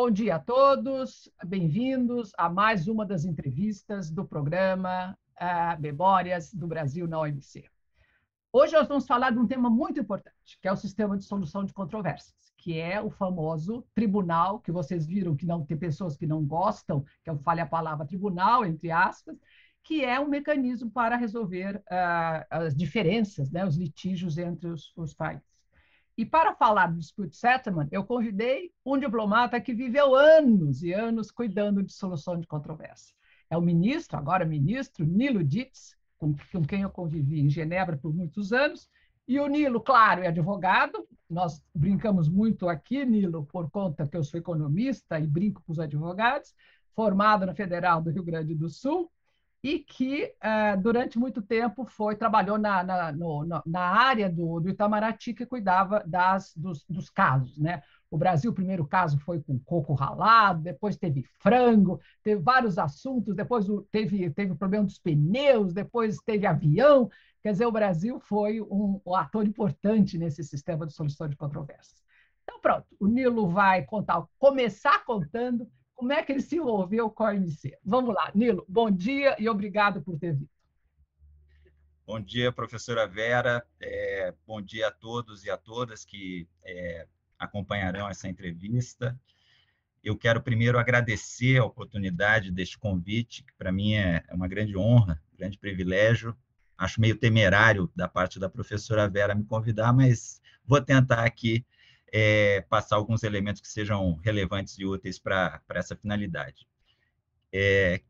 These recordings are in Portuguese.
Bom dia a todos, bem-vindos a mais uma das entrevistas do programa uh, Memórias do Brasil na OMC. Hoje nós vamos falar de um tema muito importante, que é o sistema de solução de controvérsias, que é o famoso tribunal, que vocês viram que não tem pessoas que não gostam, que eu fale a palavra tribunal, entre aspas, que é um mecanismo para resolver uh, as diferenças, né, os litígios entre os, os países. E para falar do dispute settlement, eu convidei um diplomata que viveu anos e anos cuidando de solução de controvérsia. É o ministro, agora ministro, Nilo Ditz, com, com quem eu convivi em Genebra por muitos anos. E o Nilo, claro, é advogado. Nós brincamos muito aqui, Nilo, por conta que eu sou economista e brinco com os advogados, formado na Federal do Rio Grande do Sul, e que uh, durante muito tempo foi trabalhou na, na, no, na área do, do, Itamaraty que cuidava das, dos, dos, casos, né? O Brasil, o primeiro caso foi com coco ralado, depois teve frango, teve vários assuntos, depois teve, teve o problema dos pneus, depois teve avião. Quer dizer, o Brasil foi um, um ator importante nesse sistema de solução de controvérsias. Então, pronto, o Nilo vai contar, começar contando como é que ele se envolveu com a OMC? Vamos lá, Nilo, bom dia e obrigado por ter vindo. Bom dia, professora Vera. É, bom dia a todos e a todas que é, acompanharão essa entrevista. Eu quero primeiro agradecer a oportunidade deste convite, que para mim é, é uma grande honra, grande privilégio. Acho meio temerário da parte da professora Vera me convidar, mas vou tentar aqui é, passar alguns elementos que sejam relevantes e úteis para essa finalidade. É,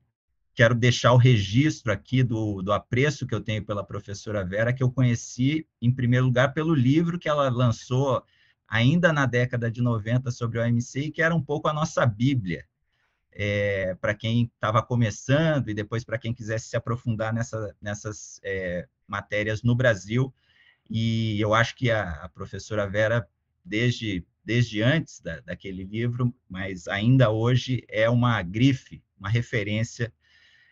quero deixar o registro aqui do, do apreço que eu tenho pela professora Vera, que eu conheci, em primeiro lugar, pelo livro que ela lançou ainda na década de 90 sobre o OMC, e que era um pouco a nossa Bíblia, é, para quem estava começando e depois para quem quisesse se aprofundar nessa, nessas é, matérias no Brasil. E eu acho que a, a professora Vera desde, desde antes da, daquele livro, mas ainda hoje é uma grife, uma referência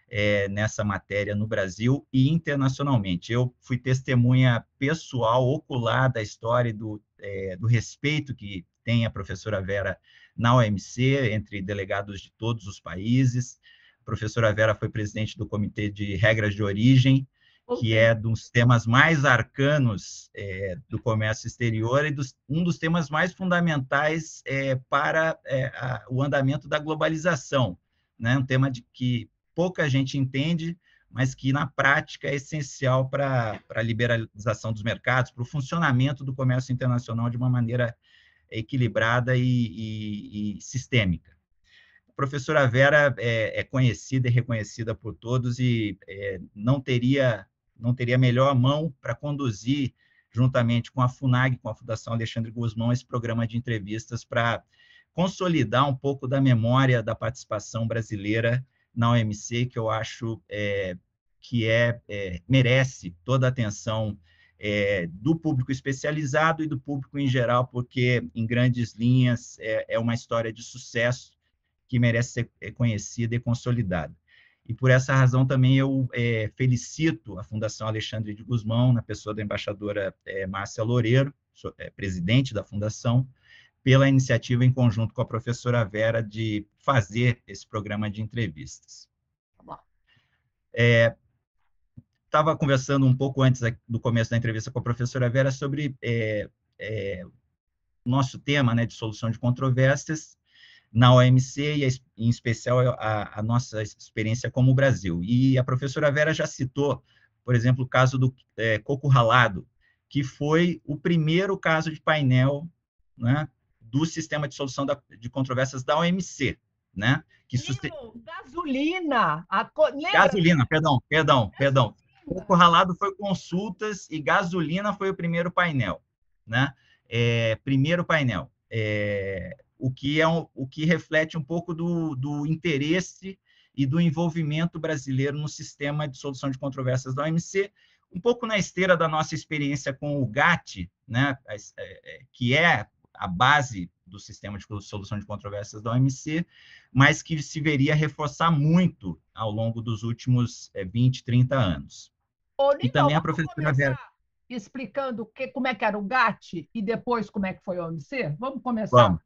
é, nessa matéria no Brasil e internacionalmente. Eu fui testemunha pessoal, ocular da história do, é, do respeito que tem a professora Vera na OMC, entre delegados de todos os países. A professora Vera foi presidente do Comitê de Regras de Origem, que é dos temas mais arcanos é, do comércio exterior e dos, um dos temas mais fundamentais é, para é, a, o andamento da globalização, né? Um tema de que pouca gente entende, mas que na prática é essencial para a liberalização dos mercados, para o funcionamento do comércio internacional de uma maneira equilibrada e, e, e sistêmica. A professora Vera é, é, conhecida e reconhecida por todos e é, não teria não teria melhor mão para conduzir, juntamente com a FUNAG, com a Fundação Alexandre Guzmão, esse programa de entrevistas para consolidar um pouco da memória da participação brasileira na OMC, que eu acho é, que é, é, merece toda a atenção é, do público especializado e do público em geral, porque, em grandes linhas, é, é uma história de sucesso que merece ser conhecida e consolidada. E por essa razão também eu é, felicito a Fundação Alexandre de Guzmão, na pessoa da embaixadora é, Márcia Loureiro, sou, é, presidente da Fundação, pela iniciativa em conjunto com a professora Vera de fazer esse programa de entrevistas. Estava é, conversando um pouco antes do começo da entrevista com a professora Vera sobre é, é, nosso tema né, de solução de controvérsias na OMC e, em especial, a, a, nossa experiência como Brasil. E a professora Vera já citou, por exemplo, o caso do é, coco ralado, que foi o primeiro caso de painel né, do sistema de solução da, de controvérsias da OMC. Né, que suste... Gasolina! A... Gasolina, perdão, perdão, perdão. Coco ralado foi consultas e gasolina foi o primeiro painel. Né? É, primeiro painel. É, o que é um, o que reflete um pouco do, do interesse e do envolvimento brasileiro no sistema de solução de controvérsias da OMC, um pouco na esteira da nossa experiência com o GATT, né, é, é, que é a base do sistema de solução de controvérsias da OMC, mas que se veria reforçar muito ao longo dos últimos 20, é, 30 anos. Ô, e também a professora Vera. Explicando que, como é que era o GATT e depois como é que foi a OMC? Vamos começar? Vamos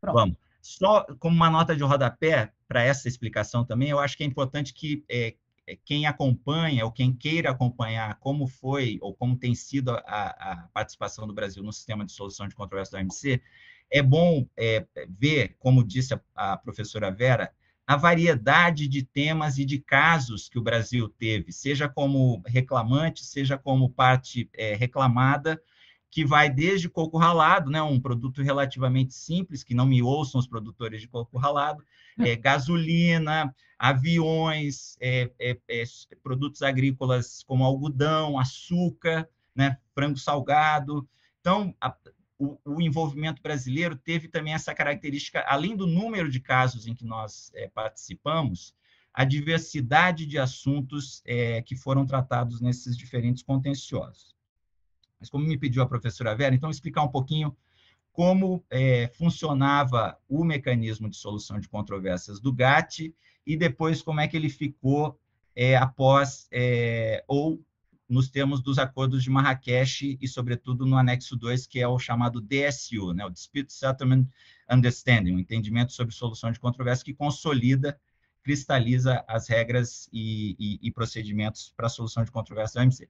Pronto. Vamos. Só como uma nota de rodapé para essa explicação também, eu acho que é importante que é, é, quem acompanha ou quem queira acompanhar como foi ou como tem sido a, a participação do Brasil no sistema de solução de controvérsia da OMC, é bom é, ver, como disse a, a professora Vera, a variedade de temas e de casos que o Brasil teve, seja como reclamante, seja como parte é, reclamada, que vai desde coco ralado, né, um produto relativamente simples, que não me ouçam os produtores de coco ralado, é, gasolina, aviões, é, é, é produtos agrícolas como algodão, açúcar, né, frango salgado. Então, a, o, o, envolvimento brasileiro teve também essa característica, além do número de casos em que nós é, participamos, a diversidade de assuntos é, que foram tratados nesses diferentes contenciosos. Mas como me pediu a professora Vera, então explicar um pouquinho como é, funcionava o mecanismo de solução de controvérsias do GATT e depois como é que ele ficou é, após é, ou nos termos dos acordos de Marrakech e, sobretudo, no anexo 2, que é o chamado DSU, né, o Dispute Settlement Understanding, o entendimento sobre solução de controvérsia que consolida, cristaliza as regras e, e, e procedimentos para a solução de controvérsia da OMC.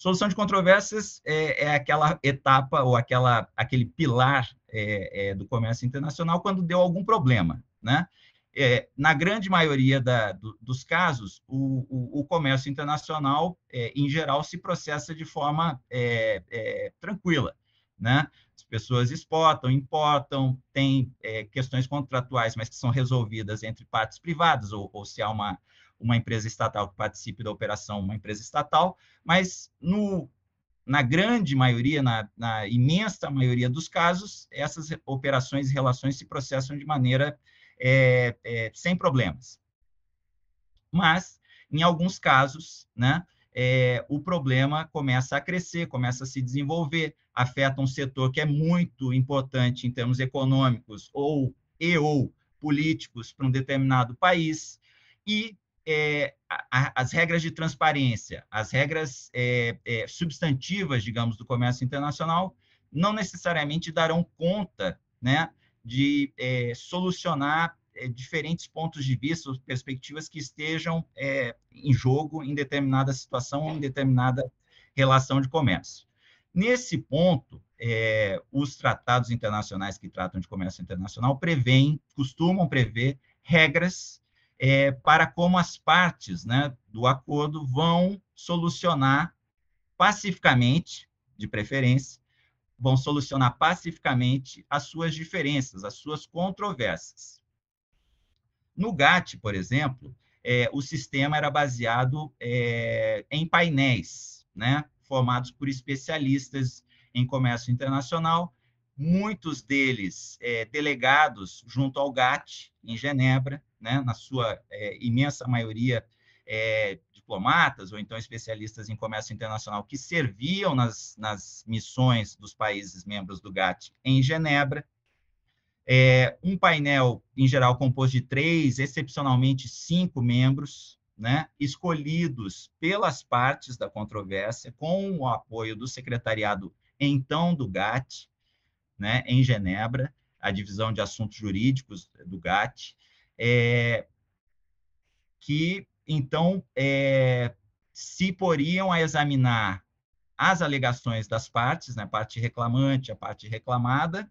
Solução de controvérsias é, é, aquela etapa ou aquela, aquele pilar é, é, do comércio internacional quando deu algum problema, né? é, na grande maioria da, do, dos casos, o, o, o comércio internacional, é, em geral, se processa de forma é, é tranquila. Né? As pessoas exportam, importam, tem é, questões contratuais, mas que são resolvidas entre partes privadas, ou, ou se há uma, uma empresa estatal que participe da operação, uma empresa estatal, mas no, na grande maioria, na, na, imensa maioria dos casos, essas operações e relações se processam de maneira é, é, sem problemas. Mas, em alguns casos, né, é, o problema começa a crescer, começa a se desenvolver, afeta um setor que é muito importante em termos econômicos ou e ou políticos para um determinado país, e é, a, as regras de transparência, as regras é, é, substantivas, digamos, do comércio internacional, não necessariamente darão conta né, de é, solucionar é, diferentes pontos de vista, perspectivas que estejam é, em jogo em determinada situação ou em determinada relação de comércio. Nesse ponto, é, os tratados internacionais que tratam de comércio internacional prevêem, costumam prever regras é, para como as partes né, do acordo vão solucionar pacificamente, de preferência, vão solucionar pacificamente as suas diferenças, as suas controvérsias. No GATT, por exemplo, é, o sistema era baseado é, em painéis, né, formados por especialistas em comércio internacional, muitos deles é, delegados junto ao GATT, em Genebra, né, na sua é, imensa maioria é, diplomatas ou então especialistas em comércio internacional que serviam nas, nas missões dos países membros do GATT em Genebra. É, um painel, em geral, composto de três, excepcionalmente cinco membros, né, escolhidos pelas partes da controvérsia, com o apoio do secretariado, então, do GATT, né, em Genebra, a divisão de assuntos jurídicos do GATT, é, que então, é, se poriam a examinar as alegações das partes, né, parte reclamante, a parte reclamada,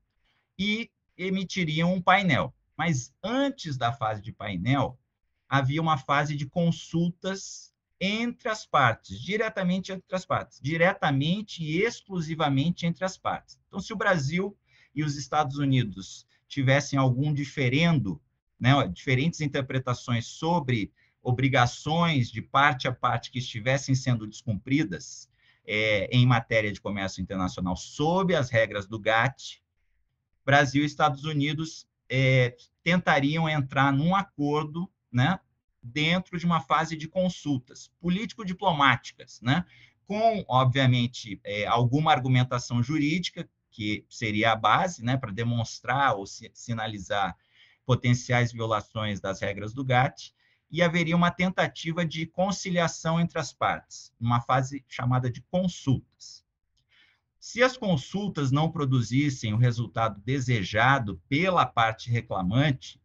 e emitiriam um painel. Mas antes da fase de painel, havia uma fase de consultas entre as partes, diretamente entre as partes, diretamente e exclusivamente entre as partes. Então, se o Brasil e os Estados Unidos tivessem algum diferendo, né, diferentes interpretações sobre obrigações de parte a parte que estivessem sendo descumpridas é, em matéria de comércio internacional sob as regras do GATT, Brasil e Estados Unidos é, tentariam entrar num acordo, né, dentro de uma fase de consultas político-diplomáticas, né, com, obviamente, é, alguma argumentação jurídica, que seria a base, né, para demonstrar ou sinalizar potenciais violações das regras do GATT, e haveria uma tentativa de conciliação entre as partes, uma fase chamada de consultas. Se as consultas não produzissem o resultado desejado pela parte reclamante,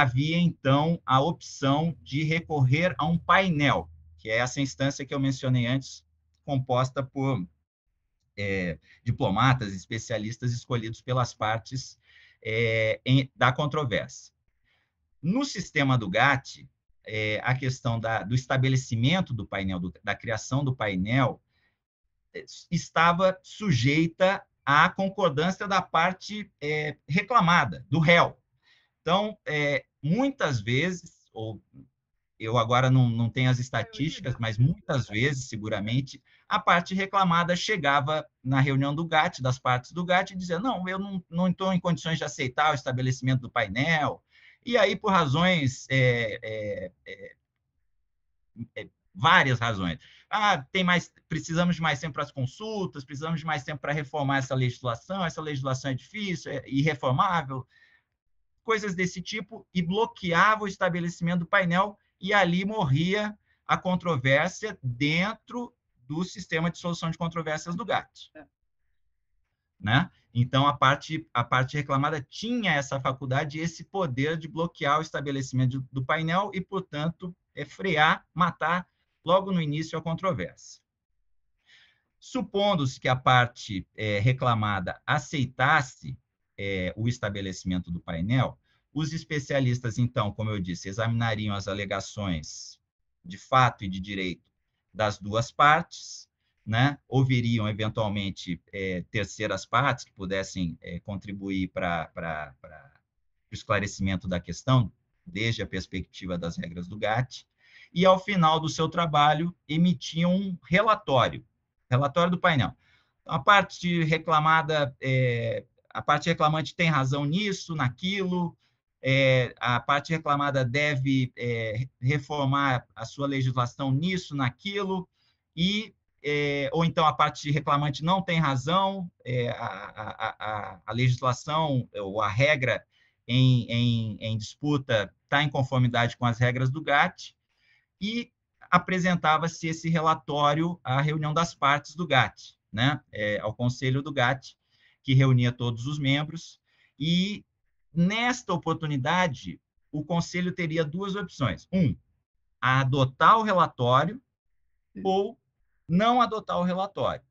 havia então a opção de recorrer a um painel, que é essa instância que eu mencionei antes, composta por é, diplomatas, especialistas escolhidos pelas partes é, em, da controvérsia. No sistema do GATT, é, a questão da, do estabelecimento do painel, do, da criação do painel, é, estava sujeita à concordância da parte é, reclamada, do réu. Então, é, muitas vezes, ou eu agora não, não tenho as estatísticas, mas muitas vezes, seguramente, a parte reclamada chegava na reunião do GAT, das partes do GAT, e dizia: não, eu não estou em condições de aceitar o estabelecimento do painel. E aí, por razões, é, é, é, é várias razões. Ah, tem mais, precisamos de mais tempo para as consultas, precisamos de mais tempo para reformar essa legislação, essa legislação é difícil, é irreformável coisas desse tipo, e bloqueava o estabelecimento do painel, e ali morria a controvérsia dentro do sistema de solução de controvérsias do GATT. É. Né? Então, a parte, a parte reclamada tinha essa faculdade, esse poder de bloquear o estabelecimento do painel e, portanto, é frear, matar logo no início a controvérsia. Supondo-se que a parte é, reclamada aceitasse é, o estabelecimento do painel, os especialistas, então, como eu disse, examinariam as alegações de fato e de direito das duas partes, né? ouviriam, eventualmente, é, terceiras partes que pudessem é, contribuir para o esclarecimento da questão, desde a perspectiva das regras do GATT, e, ao final do seu trabalho, emitiam um relatório, relatório do painel. A parte reclamada é, a parte reclamante tem razão nisso, naquilo, é, a parte reclamada deve é, reformar a sua legislação nisso, naquilo, e é, ou então a parte reclamante não tem razão, é, a, a, a, legislação ou a regra em, em, em disputa está em conformidade com as regras do GATT, e apresentava-se esse relatório à reunião das partes do GATT, né, é, ao conselho do GATT, que reunia todos os membros, e nesta oportunidade, o conselho teria duas opções. Um, adotar o relatório ou não adotar o relatório.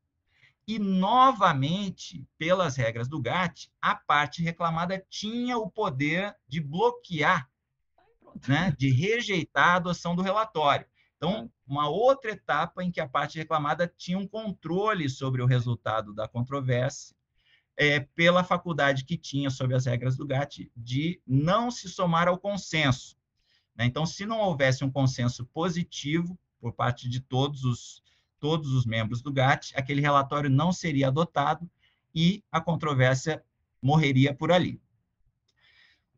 E, novamente, pelas regras do GATT, a parte reclamada tinha o poder de bloquear, né, de rejeitar a adoção do relatório. Então, uma outra etapa em que a parte reclamada tinha um controle sobre o resultado da controvérsia é, pela faculdade que tinha, sob as regras do GATT, de não se somar ao consenso. Né? Então, se não houvesse um consenso positivo por parte de todos os, todos os membros do GATT, aquele relatório não seria adotado e a controvérsia morreria por ali.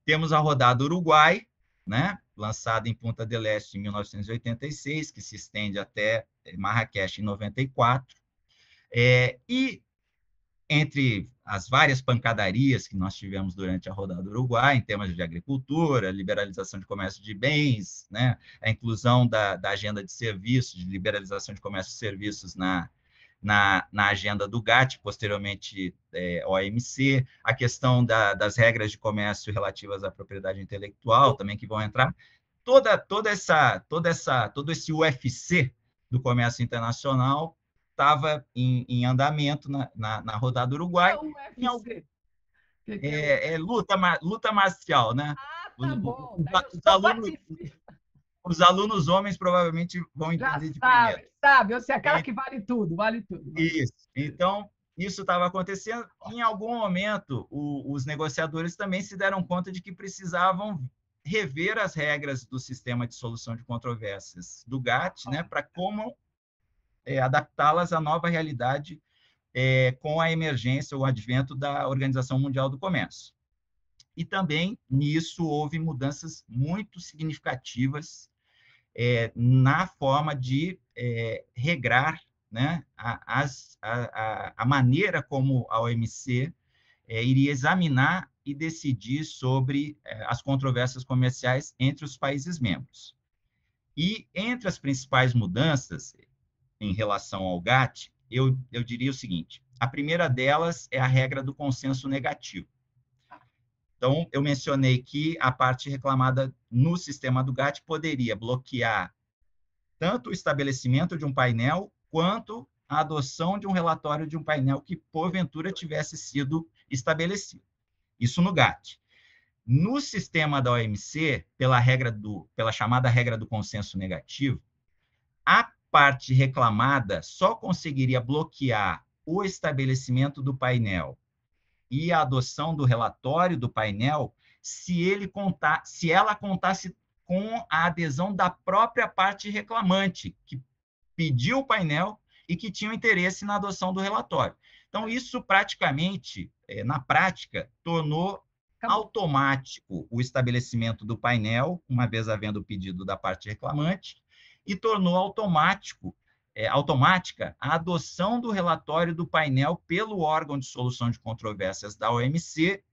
Temos a rodada Uruguai, né, lançada em Punta del Este em 1986, que se estende até Marrakech em 94. É, e entre as várias pancadarias que nós tivemos durante a rodada do Uruguai, em temas de agricultura, liberalização de comércio de bens, né, a inclusão da, da agenda de serviços, de liberalização de comércio de serviços na, na, na agenda do GATT, posteriormente é, OMC, a questão da, das regras de comércio relativas à propriedade intelectual também que vão entrar, toda, toda essa, toda essa, todo esse UFC do comércio internacional estava em, em, andamento na, na, na, rodada do Uruguai. É, UFC. É, é, é, luta, luta marcial, né? Ah, tá os, bom. Os, os alunos, os, alunos, homens provavelmente vão entender Já de sabe, primeiro. Sabe, eu sei aquela é, que vale tudo, vale tudo. Vale. Isso. Então, isso estava acontecendo. Em algum momento, o, os negociadores também se deram conta de que precisavam rever as regras do sistema de solução de controvérsias do GATT, né, para como é, adaptá-las à nova realidade é, com a emergência, o advento da Organização Mundial do Comércio. E também nisso houve mudanças muito significativas é, na forma de é, regrar né, a, a, a, maneira como a OMC é, iria examinar e decidir sobre é, as controvérsias comerciais entre os países membros. E entre as principais mudanças, em relação ao GATT, eu, eu diria o seguinte: A primeira delas é a regra do consenso negativo. Então, eu mencionei que a parte reclamada no sistema do GATT poderia bloquear tanto o estabelecimento de um painel quanto a adoção de um relatório de um painel que, porventura, tivesse sido estabelecido. Isso no GATT. No sistema da OMC, pela regra do, pela chamada regra do consenso negativo, a parte reclamada só conseguiria bloquear o estabelecimento do painel e a adoção do relatório do painel se ele contar, se ela contasse com a adesão da própria parte reclamante, que pediu o painel e que tinha interesse na adoção do relatório. Então, isso praticamente, é, na prática, tornou automático o estabelecimento do painel, uma vez havendo o pedido da parte reclamante, e tornou automático, é, automática a adoção do relatório do painel pelo órgão de solução de controvérsias da OMC,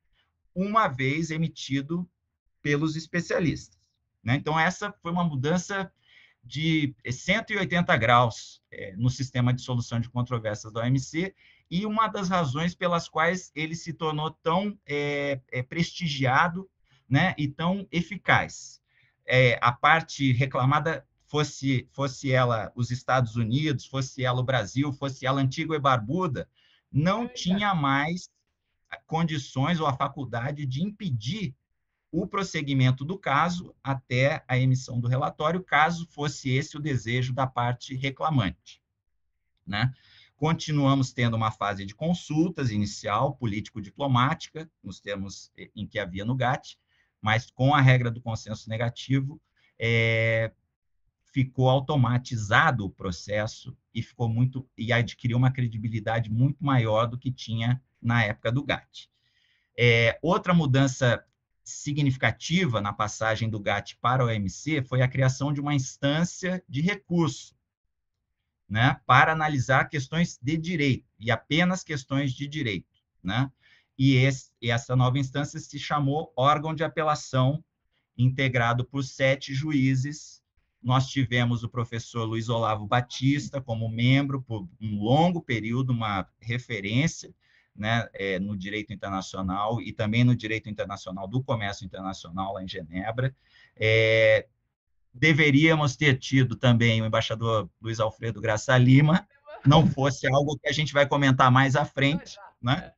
uma vez emitido pelos especialistas. Né? Então, essa foi uma mudança de 180 graus é, no sistema de solução de controvérsias da OMC e uma das razões pelas quais ele se tornou tão é, é, prestigiado né, e tão eficaz. É, a parte reclamada, fosse, fosse ela os Estados Unidos, fosse ela o Brasil, fosse ela Antigua e Barbuda, não tinha mais condições ou a faculdade de impedir o prosseguimento do caso até a emissão do relatório, caso fosse esse o desejo da parte reclamante. Né? Continuamos tendo uma fase de consultas inicial, político-diplomática, nos termos em que havia no GATT, mas com a regra do consenso negativo, é, ficou automatizado o processo e ficou muito e adquiriu uma credibilidade muito maior do que tinha na época do GATT. É, outra mudança significativa na passagem do GATT para o OMC foi a criação de uma instância de recurso, né, para analisar questões de direito e apenas questões de direito, né? E, esse, essa nova instância se chamou órgão de apelação integrado por sete juízes. Nós tivemos o professor Luiz Olavo Batista como membro por um longo período, uma referência né, é, no direito internacional e também no direito internacional do comércio internacional lá em Genebra. É, deveríamos ter tido também o embaixador Luiz Alfredo Graça Lima, não fosse algo que a gente vai comentar mais à frente, né?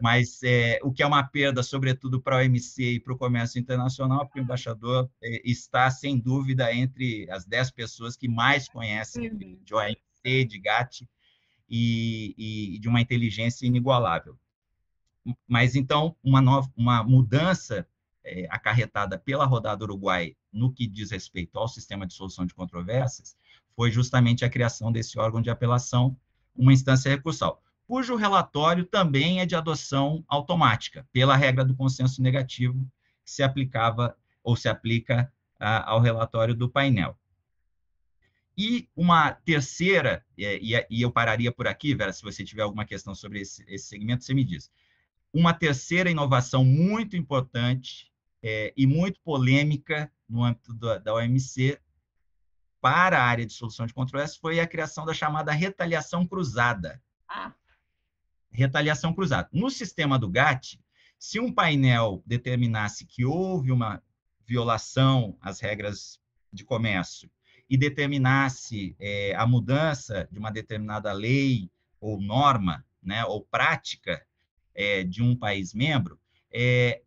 Mas é, o que é uma perda, sobretudo para o OMC e para o comércio internacional, porque o embaixador é, está, sem dúvida, entre as dez pessoas que mais conhecem de OMC, de GATT, e, e de uma inteligência inigualável. Mas então, uma, nova, uma mudança é, acarretada pela rodada Uruguai no que diz respeito ao sistema de solução de controvérsias foi justamente a criação desse órgão de apelação, uma instância recursal, cujo relatório também é de adoção automática, pela regra do consenso negativo, que se aplicava ou se aplica a, ao relatório do painel. E uma terceira, e, e, eu pararia por aqui, Vera, se você tiver alguma questão sobre esse, esse segmento, você me diz. Uma terceira inovação muito importante é, e muito polêmica no âmbito da, da OMC para a área de solução de controvérsias foi a criação da chamada retaliação cruzada. Ah. Retaliação cruzada. No sistema do GATT, se um painel determinasse que houve uma violação às regras de comércio e determinasse é, a mudança de uma determinada lei ou norma, né, ou prática é, de um país membro, é,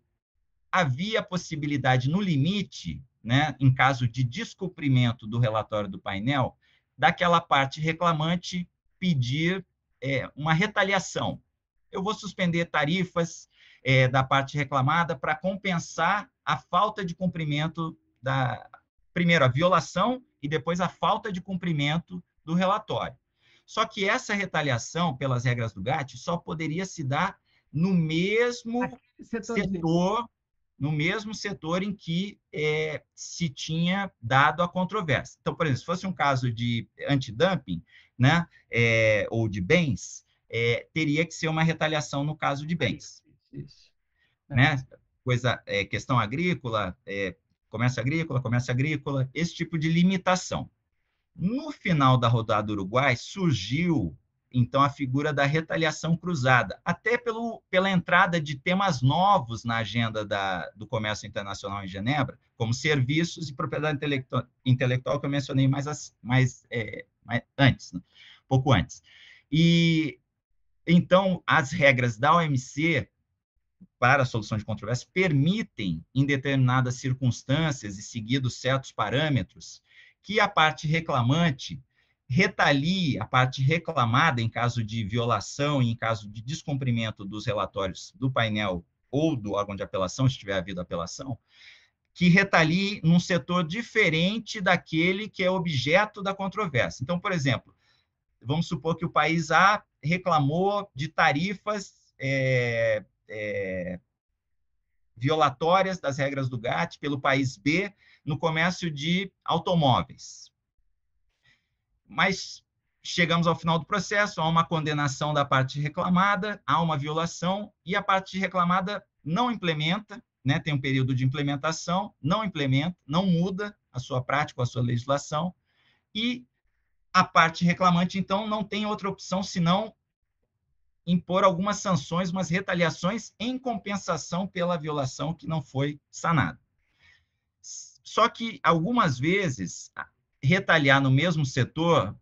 havia possibilidade, no limite, né, em caso de descumprimento do relatório do painel, daquela parte reclamante pedir é, uma retaliação. Eu vou suspender tarifas é, da parte reclamada para compensar a falta de cumprimento da, primeiro, a violação e depois a falta de cumprimento do relatório. Só que essa retaliação, pelas regras do GATT, só poderia se dar no mesmo setor, no mesmo setor em que é, se tinha dado a controvérsia. Então, por exemplo, se fosse um caso de antidumping, né, é, ou de bens, é, teria que ser uma retaliação no caso de bens. Isso. Né? Coisa, é, questão agrícola, é, comércio agrícola, comércio agrícola, esse tipo de limitação. No final da rodada Uruguai, surgiu então, a figura da retaliação cruzada, até pelo, pela entrada de temas novos na agenda da, do comércio internacional em Genebra, como serviços e propriedade intelectual, intelectual que eu mencionei mais, mais, é, mais antes, né? pouco antes. E, então, as regras da OMC para a solução de controvérsia permitem, em determinadas circunstâncias e seguidos certos parâmetros, que a parte reclamante retalie a parte reclamada em caso de violação e em caso de descumprimento dos relatórios do painel ou do órgão de apelação, se tiver havido apelação, que retalie num setor diferente daquele que é objeto da controvérsia. Então, por exemplo, vamos supor que o país A reclamou de tarifas é, é, violatórias das regras do GATT pelo país B no comércio de automóveis. Mas chegamos ao final do processo, há uma condenação da parte reclamada, há uma violação e a parte reclamada não implementa, né, tem um período de implementação, não implementa, não muda a sua prática, a sua legislação, e a parte reclamante, então, não tem outra opção senão impor algumas sanções, umas retaliações em compensação pela violação que não foi sanada. Só que, algumas vezes, retaliar no mesmo setor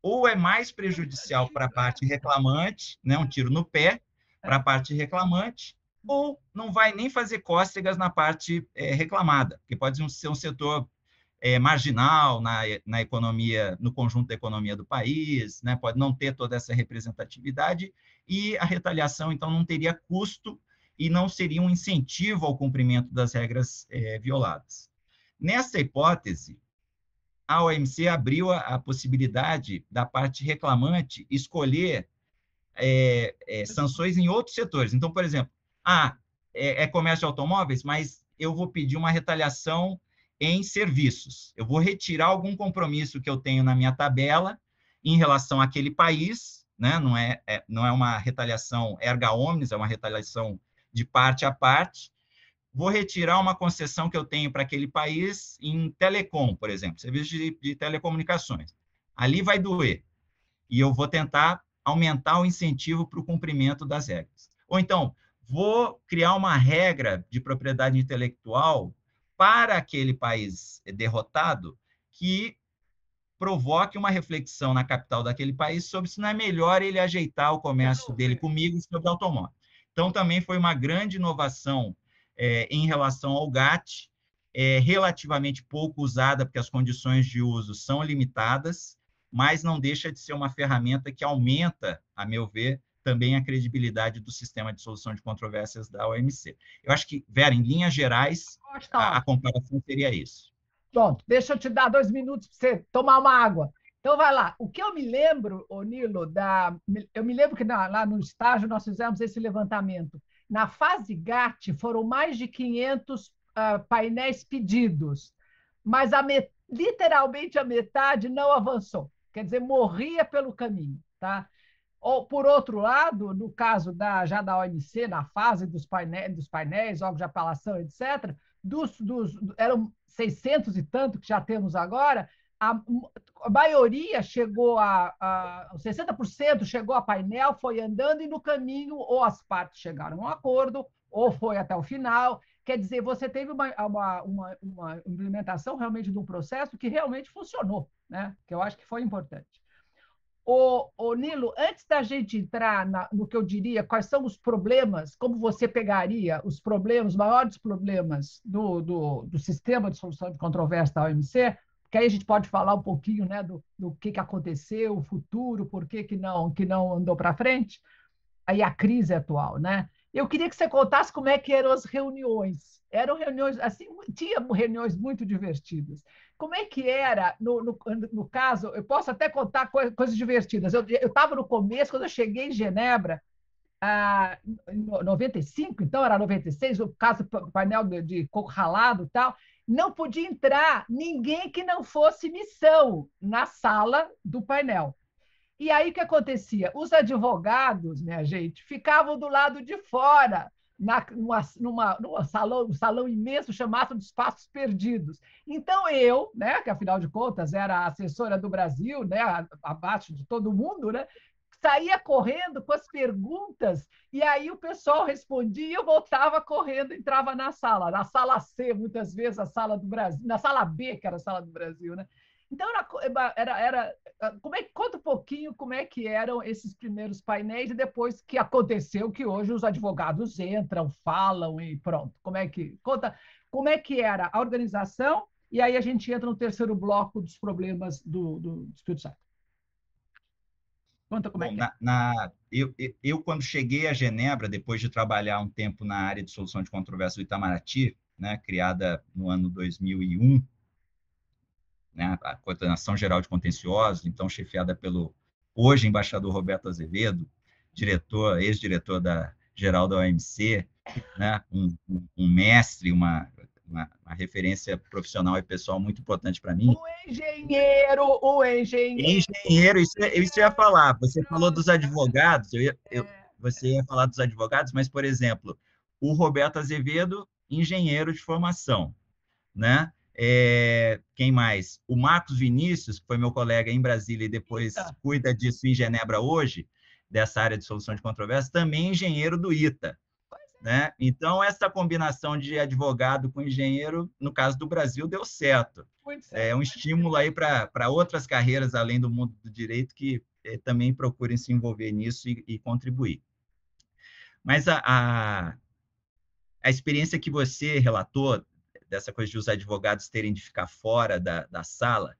ou é mais prejudicial para a parte reclamante, né, um tiro no pé para a parte reclamante, ou não vai nem fazer cócegas na parte é, reclamada, que pode ser um setor é, marginal na, na economia, no conjunto da economia do país, né? pode não ter toda essa representatividade, e a retaliação, então, não teria custo e não seria um incentivo ao cumprimento das regras é, violadas. Nessa hipótese, a OMC abriu a, a possibilidade da parte reclamante escolher é, é, sanções em outros setores. Então, por exemplo, ah, é, é comércio de automóveis, mas eu vou pedir uma retaliação em serviços. Eu vou retirar algum compromisso que eu tenho na minha tabela em relação àquele país, né? não, é, é, não é uma retaliação erga omnes, é uma retaliação de parte a parte. Vou retirar uma concessão que eu tenho para aquele país em telecom, por exemplo, serviço de, de telecomunicações. Ali vai doer. E eu vou tentar aumentar o incentivo para o cumprimento das regras. Ou então, vou criar uma regra de propriedade intelectual para aquele país derrotado que provoque uma reflexão na capital daquele país sobre se não é melhor ele ajeitar o comércio dele comigo sobre automóvel. Então, também foi uma grande inovação é, em relação ao GATT, é relativamente pouco usada, porque as condições de uso são limitadas, mas não deixa de ser uma ferramenta que aumenta, a meu ver, também a credibilidade do sistema de solução de controvérsias da OMC. Eu acho que, Vera, em linhas gerais, a, a comparação seria isso. Pronto, deixa eu te dar dois minutos para você tomar uma água. Então, vai lá. O que eu me lembro, ô Nilo, da... eu me lembro que lá no estágio nós fizemos esse levantamento. Na fase GATT, foram mais de 500 uh, ah, painéis pedidos, mas a met... literalmente a metade não avançou. Quer dizer, morria pelo caminho. Tá? Ou, por outro lado, no caso da, já da OMC, na fase dos painéis, dos painéis órgãos de apelação, etc., dos, dos, eram 600 e tanto que já temos agora, a, a maioria chegou a, a 60% chegou a painel, foi andando e no caminho ou as partes chegaram a um acordo ou foi até o final. Quer dizer, você teve uma, uma, uma, uma implementação realmente de um processo que realmente funcionou, né? que eu acho que foi importante. O, o Nilo, antes da gente entrar na, no que eu diria, quais são os problemas, como você pegaria os problemas, os maiores problemas do, do, do sistema de solução de controvérsia da OMC, que aí a gente pode falar um pouquinho né, do, do que, que aconteceu, o futuro, por que, que, não, que não andou para frente, aí a crise atual. Né? Eu queria que você contasse como é que eram as reuniões. Eram reuniões, assim, tinha reuniões muito divertidas. Como é que era, no, no, no caso, eu posso até contar co coisas divertidas. Eu estava no começo, quando eu cheguei em Genebra, ah, em 95, então era 96, o caso painel de, de coco ralado e tal, não podia entrar ninguém que não fosse missão na sala do painel. E aí o que acontecia? Os advogados, minha gente, ficavam do lado de fora, na, numa, numa, numa salão, um salão imenso chamado de Espaços Perdidos. Então, eu, né, que afinal de contas era assessora do Brasil, né, abaixo de todo mundo, né, saía correndo com as perguntas, e aí o pessoal respondia, e eu voltava correndo, entrava na sala, na sala C, muitas vezes, a sala do Brasil, na sala B, que era a sala do Brasil, né? Então, era, era, era como é, conta um pouquinho como é que eram esses primeiros painéis e depois que aconteceu que hoje os advogados entram, falam e pronto. Como é que conta como é que era a organização e aí a gente entra no terceiro bloco dos problemas do, do Espírito Santo. Conta como é Bom, é que na, na, eu, eu, quando cheguei a Genebra, depois de trabalhar um tempo na área de solução de controvérsia do Itamaraty, né, criada no ano 2001, né, a Coordenação Geral de Contenciosos, então chefiada pelo hoje embaixador Roberto Azevedo, diretor, ex-diretor da geral da OMC, né, um, um mestre, uma, uma, uma, referência profissional e pessoal muito importante para mim. O engenheiro, o engenheiro. Engenheiro, isso, isso eu ia falar. Você falou dos advogados, eu ia, eu, é. você ia falar dos advogados, mas, por exemplo, o Roberto Azevedo, engenheiro de formação, né? É, quem mais? O Marcos Vinícius, que foi meu colega em Brasília e depois Eita. cuida disso em Genebra hoje, dessa área de solução de controvérsias, também engenheiro do ITA. Né? Então, essa combinação de advogado com engenheiro, no caso do Brasil, deu certo. É um estímulo aí para outras carreiras além do mundo do direito que é, também procurem se envolver nisso e, e contribuir. Mas a, a, a experiência que você relatou dessa coisa de os advogados terem de ficar fora da, da sala,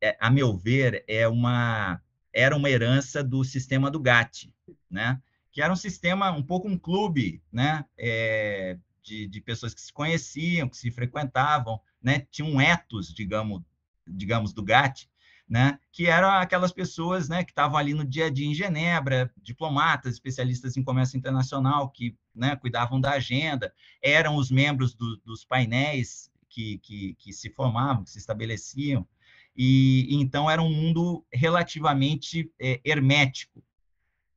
é, a meu ver, é uma, era uma herança do sistema do GATT, né? que era um sistema, um pouco um clube né? É, de, de pessoas que se conheciam, que se frequentavam, né? tinha um ethos, digamos, digamos do GATT, né, que eram aquelas pessoas né, que estavam ali no dia a dia em Genebra, diplomatas, especialistas em comércio internacional, que né, cuidavam da agenda, eram os membros do, dos painéis que, que, que, se formavam, que se estabeleciam, e, então era um mundo relativamente é, hermético,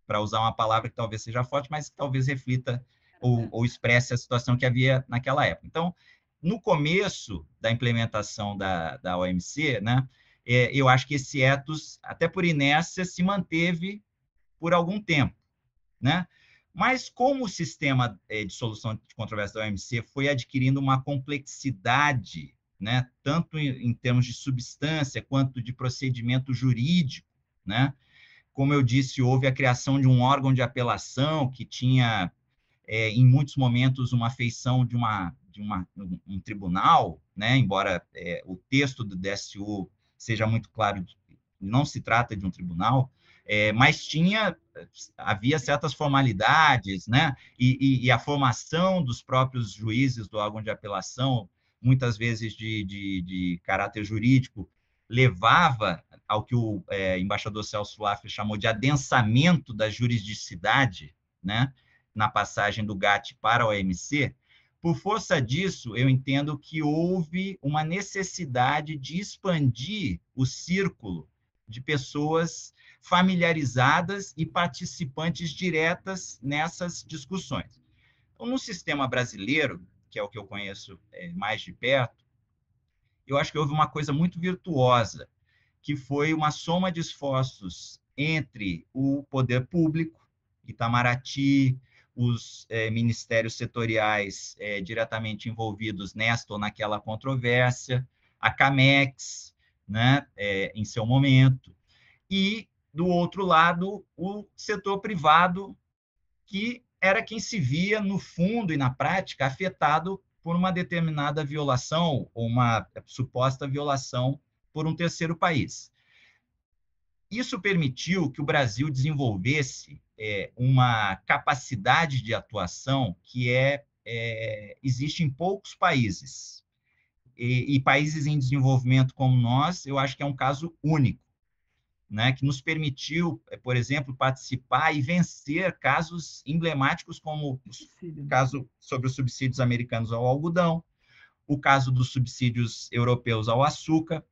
para usar uma palavra que talvez seja forte, mas que talvez reflita ou, ou expresse a situação que havia naquela época. Então, no começo da implementação da, da OMC, né, é, eu acho que esse ethos, até por inércia, se manteve por algum tempo, né? Mas como o sistema é, de solução de controvérsia da OMC foi adquirindo uma complexidade, né, tanto em, termos de substância quanto de procedimento jurídico, né? Como eu disse, houve a criação de um órgão de apelação que tinha, é, em muitos momentos, uma feição de, uma, de uma, um, um tribunal, né? embora é, o texto do DSU seja muito claro, não se trata de um tribunal, é, mas tinha havia certas formalidades, né? E, e, e, a formação dos próprios juízes do órgão de apelação, muitas vezes de, de, de caráter jurídico, levava ao que o é, embaixador Celso Laffer chamou de adensamento da juridicidade, né? Na passagem do GATT para a OMC, por força disso, eu entendo que houve uma necessidade de expandir o círculo de pessoas familiarizadas e participantes diretas nessas discussões. Então, no sistema brasileiro, que é o que eu conheço é, mais de perto, eu acho que houve uma coisa muito virtuosa, que foi uma soma de esforços entre o poder público, Itamaraty, os é, ministérios setoriais é, diretamente envolvidos nesta ou naquela controvérsia, a CAMEX, né, é, em seu momento, e, do outro lado, o setor privado, que era quem se via, no fundo e na prática, afetado por uma determinada violação ou uma suposta violação por um terceiro país. Isso permitiu que o Brasil desenvolvesse é, uma capacidade de atuação que é, é existe em poucos países. E, e, países em desenvolvimento como nós, eu acho que é um caso único, né, que nos permitiu, é, por exemplo, participar e vencer casos emblemáticos como o caso sobre os subsídios americanos ao algodão, o caso dos subsídios europeus ao açúcar,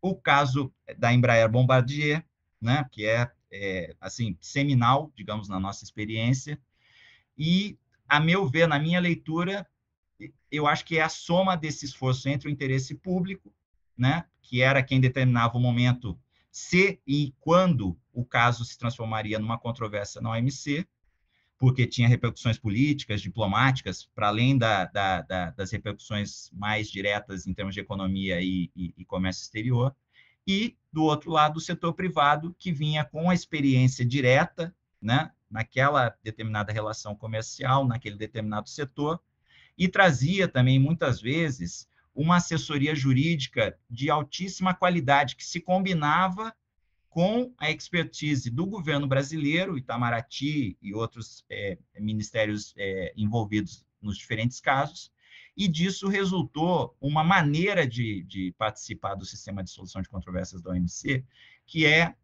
o caso da Embraer Bombardier, né, que é, é, assim seminal, digamos, na nossa experiência, e, a meu ver, na minha leitura, eu acho que é a soma desse esforço entre o interesse público, né, que era quem determinava o momento se e quando o caso se transformaria numa controvérsia na OMC, porque tinha repercussões políticas, diplomáticas, para além da, da, da, das repercussões mais diretas em termos de economia e, e, e comércio exterior, e, do outro lado, o setor privado, que vinha com a experiência direta, né, naquela determinada relação comercial, naquele determinado setor, e trazia também, muitas vezes, uma assessoria jurídica de altíssima qualidade, que se combinava com a expertise do governo brasileiro, Itamaraty e outros é, ministérios é, envolvidos nos diferentes casos, e disso resultou uma maneira de, de, participar do sistema de solução de controvérsias da OMC, que é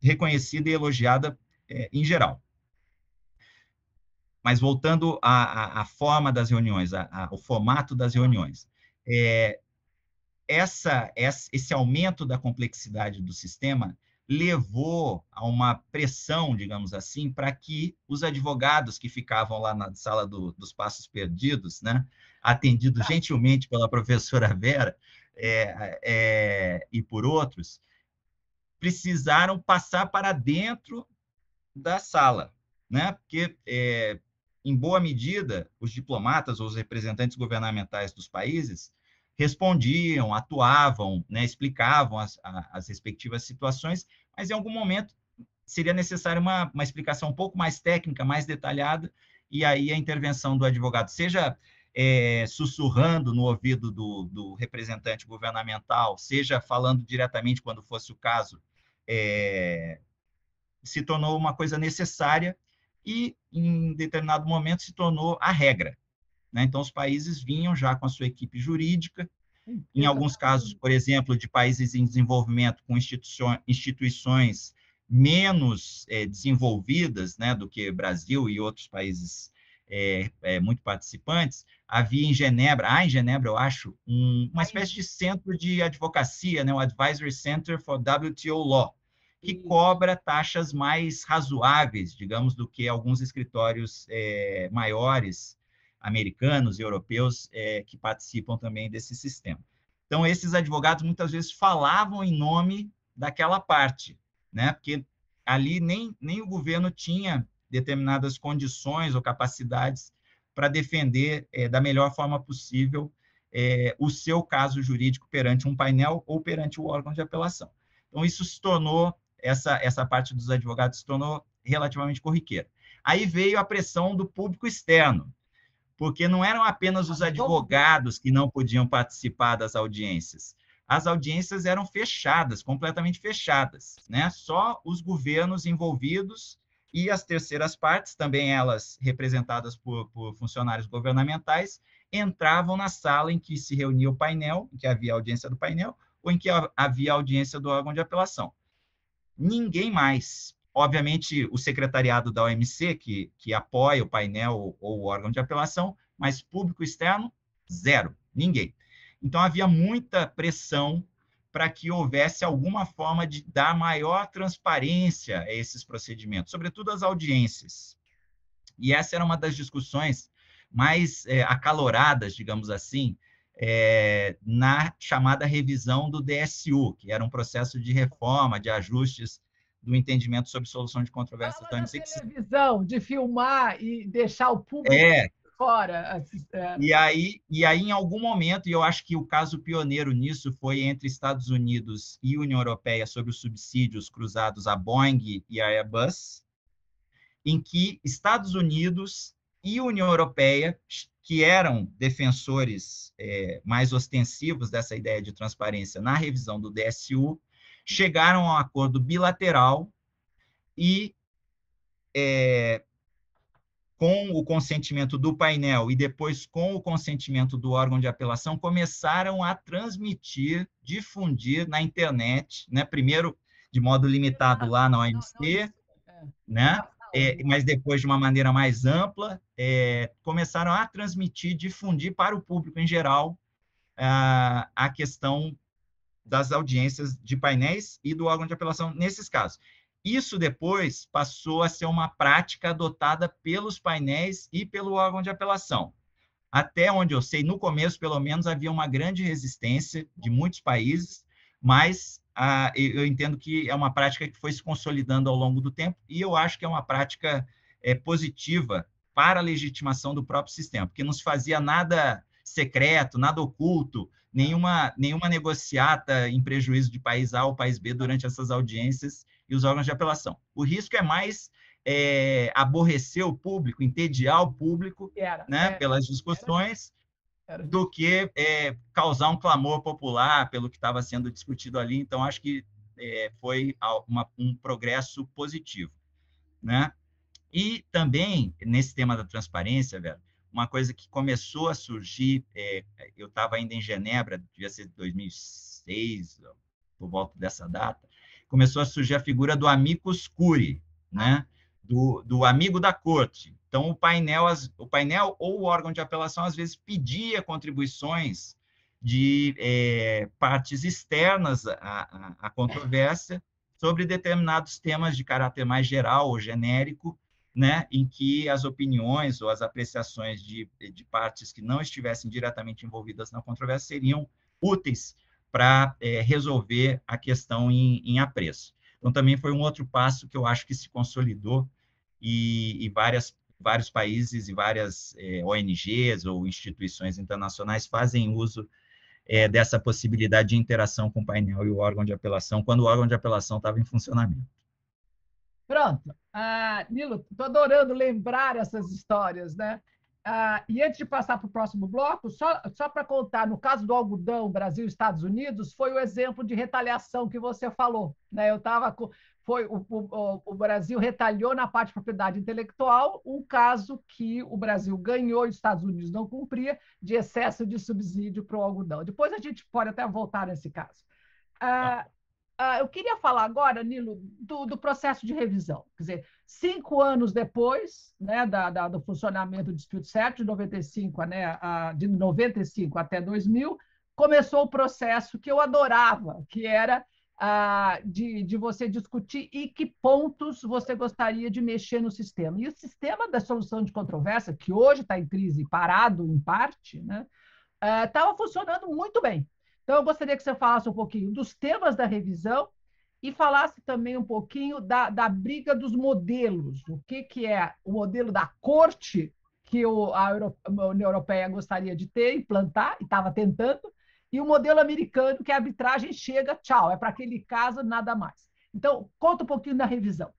reconhecida e elogiada é, em geral. Mas voltando à, à, à forma das reuniões, ao formato das reuniões, é, essa, esse aumento da complexidade do sistema levou a uma pressão, digamos assim, para que os advogados que ficavam lá na sala do, dos passos perdidos, né, atendidos gentilmente pela professora Vera é, é, e por outros, precisaram passar para dentro da sala, né? Porque é, em boa medida, os diplomatas ou os representantes governamentais dos países respondiam, atuavam, né, explicavam as, as respectivas situações, mas em algum momento seria necessária uma, uma explicação um pouco mais técnica, mais detalhada, e aí a intervenção do advogado, seja é, sussurrando no ouvido do, do, representante governamental, seja falando diretamente, quando fosse o caso, é, se tornou uma coisa necessária e, em determinado momento, se tornou a regra. Né? Então, os países vinham já com a sua equipe jurídica, em alguns casos, por exemplo, de países em desenvolvimento com instituições menos é, desenvolvidas né, do que Brasil e outros países é, é, muito participantes, havia em Genebra, há em Genebra, eu acho, um, uma espécie de centro de advocacia, né, o Advisory Center for WTO Law, que cobra taxas mais razoáveis, digamos, do que alguns escritórios é, maiores americanos e europeus é, que participam também desse sistema. Então, esses advogados muitas vezes falavam em nome daquela parte, né? Porque ali nem, nem o governo tinha determinadas condições ou capacidades para defender é, da melhor forma possível é, o seu caso jurídico perante um painel ou perante o órgão de apelação. Então, isso se tornou essa, essa parte dos advogados se tornou relativamente corriqueira. Aí veio a pressão do público externo, porque não eram apenas os advogados que não podiam participar das audiências. As audiências eram fechadas, completamente fechadas, né? Só os governos envolvidos e as terceiras partes, também elas representadas por, por funcionários governamentais, entravam na sala em que se reunia o painel, em que havia audiência do painel, ou em que havia audiência do órgão de apelação ninguém mais. Obviamente, o secretariado da OMC, que, que apoia o painel ou o órgão de apelação, mas público externo, zero, ninguém. Então, havia muita pressão para que houvesse alguma forma de dar maior transparência a esses procedimentos, sobretudo as audiências. E essa era uma das discussões mais é, acaloradas, digamos assim, é, na chamada revisão do DSU, que era um processo de reforma, de ajustes do entendimento sobre solução de controvérsias da OMC. televisão, de filmar e deixar o público é, fora. É. E aí, e aí, em algum momento, e eu acho que o caso pioneiro nisso foi entre Estados Unidos e União Europeia sobre os subsídios cruzados à Boeing e à Airbus, em que Estados Unidos e União Europeia que eram defensores é, mais ostensivos dessa ideia de transparência na revisão do DSU, chegaram a um acordo bilateral e, é, com o consentimento do painel e depois com o consentimento do órgão de apelação, começaram a transmitir, difundir na internet, né? primeiro de modo limitado lá na OMC, né? é, mas depois de uma maneira mais ampla, é, começaram a transmitir, difundir para o público em geral a, a questão das audiências de painéis e do órgão de apelação nesses casos. Isso depois passou a ser uma prática adotada pelos painéis e pelo órgão de apelação. Até onde eu sei, no começo, pelo menos, havia uma grande resistência de muitos países, mas ah, eu entendo que é uma prática que foi se consolidando ao longo do tempo e eu acho que é uma prática é, positiva para a legitimação do próprio sistema, porque não se fazia nada secreto, nada oculto, nenhuma, nenhuma negociata em prejuízo de país A ou país B durante essas audiências e os órgãos de apelação. O risco é mais é, aborrecer o público, entediar o público era, né, é, pelas discussões, era, era. do que é, causar um clamor popular pelo que estava sendo discutido ali. Então, acho que é, foi uma, um progresso positivo. Né? E também, nesse tema da transparência, Vera, uma coisa que começou a surgir, é, eu estava ainda em Genebra, devia ser 2006, por volta dessa data, começou a surgir a figura do amicus curiae, né? do, do amigo da corte. Então, o painel, o painel ou o órgão de apelação, às vezes, pedia contribuições de é, partes externas à, à, à controvérsia sobre determinados temas de caráter mais geral ou genérico, né, em que as opiniões ou as apreciações de, de partes que não estivessem diretamente envolvidas na controvérsia seriam úteis para é, resolver a questão em, em apreço. Então, também foi um outro passo que eu acho que se consolidou e, e várias, vários países e várias é, ONGs ou instituições internacionais fazem uso é, dessa possibilidade de interação com o painel e o órgão de apelação, quando o órgão de apelação estava em funcionamento. Pronto. Ah, Nilo, estou adorando lembrar essas histórias, né? Ah, e antes de passar para o próximo bloco, só, só para contar, no caso do algodão Brasil Estados Unidos, foi o exemplo de retaliação que você falou. Né? Eu estava foi o, o, o, Brasil retalhou na parte de propriedade intelectual um caso que o Brasil ganhou e os Estados Unidos não cumpria de excesso de subsídio para o algodão. Depois a gente pode até voltar nesse caso. Ah, ah, eu queria falar agora, Nilo, do, do, processo de revisão. Quer dizer, cinco anos depois né, da, da, do funcionamento do Distrito 7, de 95, né, a, de 95 até 2000, começou o processo que eu adorava, que era ah, de, de você discutir e que pontos você gostaria de mexer no sistema. E o sistema da solução de controvérsia, que hoje está em crise, parado em parte, estava né, ah, funcionando muito bem. Então, eu gostaria que você falasse um pouquinho dos temas da revisão e falasse também um pouquinho da, da briga dos modelos. O que, que é o modelo da corte que o, a, Euro, a União Europeia gostaria de ter, implantar, e estava tentando, e o modelo americano, que a arbitragem chega, tchau, é para aquele caso, nada mais. Então, conta um pouquinho da revisão.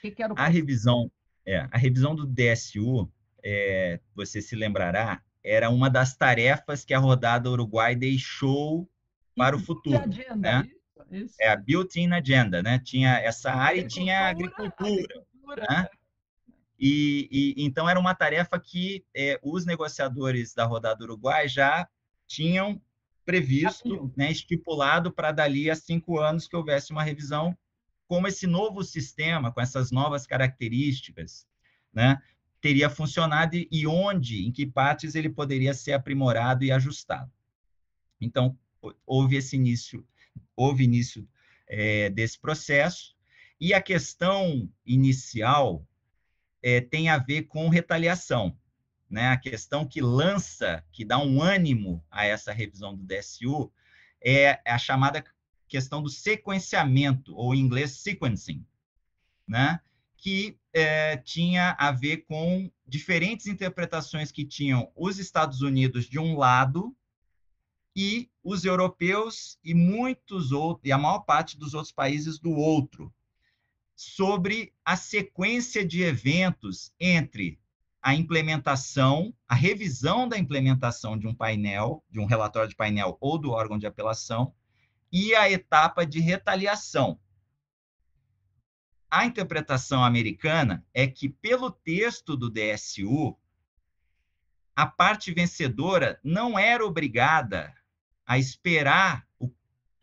Que que a revisão, é, a revisão do DSU, é, você se lembrará, era uma das tarefas que a rodada Uruguai deixou para o futuro. Agenda, né? Isso. É a built-in agenda, né? Tinha essa área e tinha a agricultura. agricultura né? E, e, então era uma tarefa que é, os negociadores da rodada Uruguai já tinham previsto, né, estipulado para dali a cinco anos que houvesse uma revisão, como esse novo sistema, com essas novas características, né, teria funcionado e onde, em que partes ele poderia ser aprimorado e ajustado. Então, houve esse início, houve início é, desse processo, e a questão inicial é, tem a ver com retaliação. Né? A questão que lança, que dá um ânimo a essa revisão do DSU, é a chamada questão do sequenciamento, ou em inglês sequencing, né? que é, tinha a ver com diferentes interpretações que tinham os Estados Unidos de um lado e os europeus e muitos outros, e a maior parte dos outros países do outro, sobre a sequência de eventos entre a implementação, a revisão da implementação de um painel, de um relatório de painel ou do órgão de apelação, e a etapa de retaliação, a interpretação americana é que, pelo texto do DSU, a parte vencedora não era obrigada a esperar o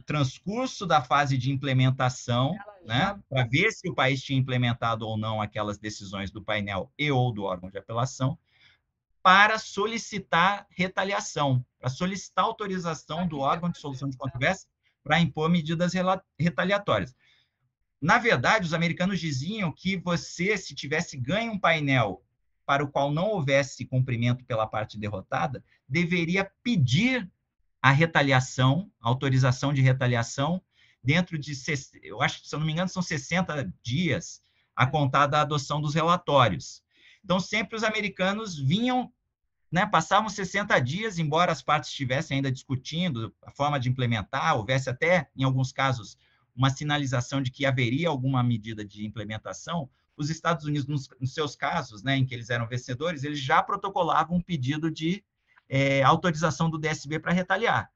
transcurso da fase de implementação, né, para ver se o país tinha implementado ou não aquelas decisões do painel e ou do órgão de apelação, para solicitar retaliação, para solicitar autorização do órgão de solução de controvérsia para impor medidas retaliatórias. Na verdade, os americanos diziam que você, se tivesse ganho um painel para o qual não houvesse cumprimento pela parte derrotada, deveria pedir a retaliação, a autorização de retaliação, dentro de, eu acho se eu não me engano, são 60 dias a contar da adoção dos relatórios. Então, sempre os americanos vinham, né, passavam 60 dias, embora as partes estivessem ainda discutindo a forma de implementar, houvesse até, em alguns casos, uma sinalização de que haveria alguma medida de implementação, os Estados Unidos, nos, nos seus casos, né, em que eles eram vencedores, eles já protocolavam um pedido de é, autorização do DSB para retaliar.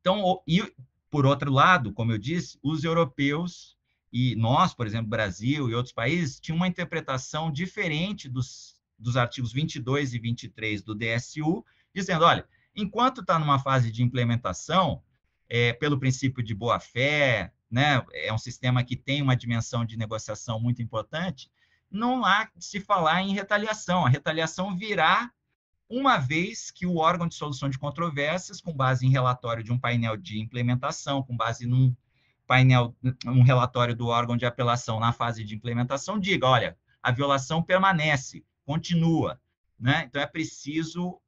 Então, e, por outro lado, como eu disse, os europeus e nós, por exemplo, Brasil e outros países, tinham uma interpretação diferente dos, dos artigos 22 e 23 do DSU, dizendo, olha, enquanto está numa fase de implementação, é, pelo princípio de boa-fé, né, é um sistema que tem uma dimensão de negociação muito importante, não há se falar em retaliação. A retaliação virá uma vez que o órgão de solução de controvérsias, com base em relatório de um painel de implementação, com base num painel, um relatório do órgão de apelação na fase de implementação, diga, olha, a violação permanece, continua, né? Então é preciso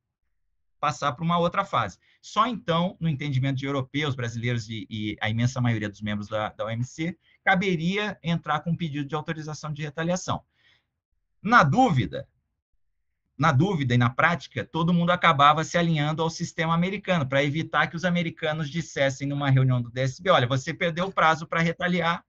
passar para uma outra fase. Só então, no entendimento de europeus, brasileiros e, e a imensa maioria dos membros da, da OMC, caberia entrar com um pedido de autorização de retaliação. Na dúvida, na dúvida e na prática, todo mundo acabava se alinhando ao sistema americano, para evitar que os americanos dissessem numa reunião do DSB: olha, você perdeu o prazo para retaliar.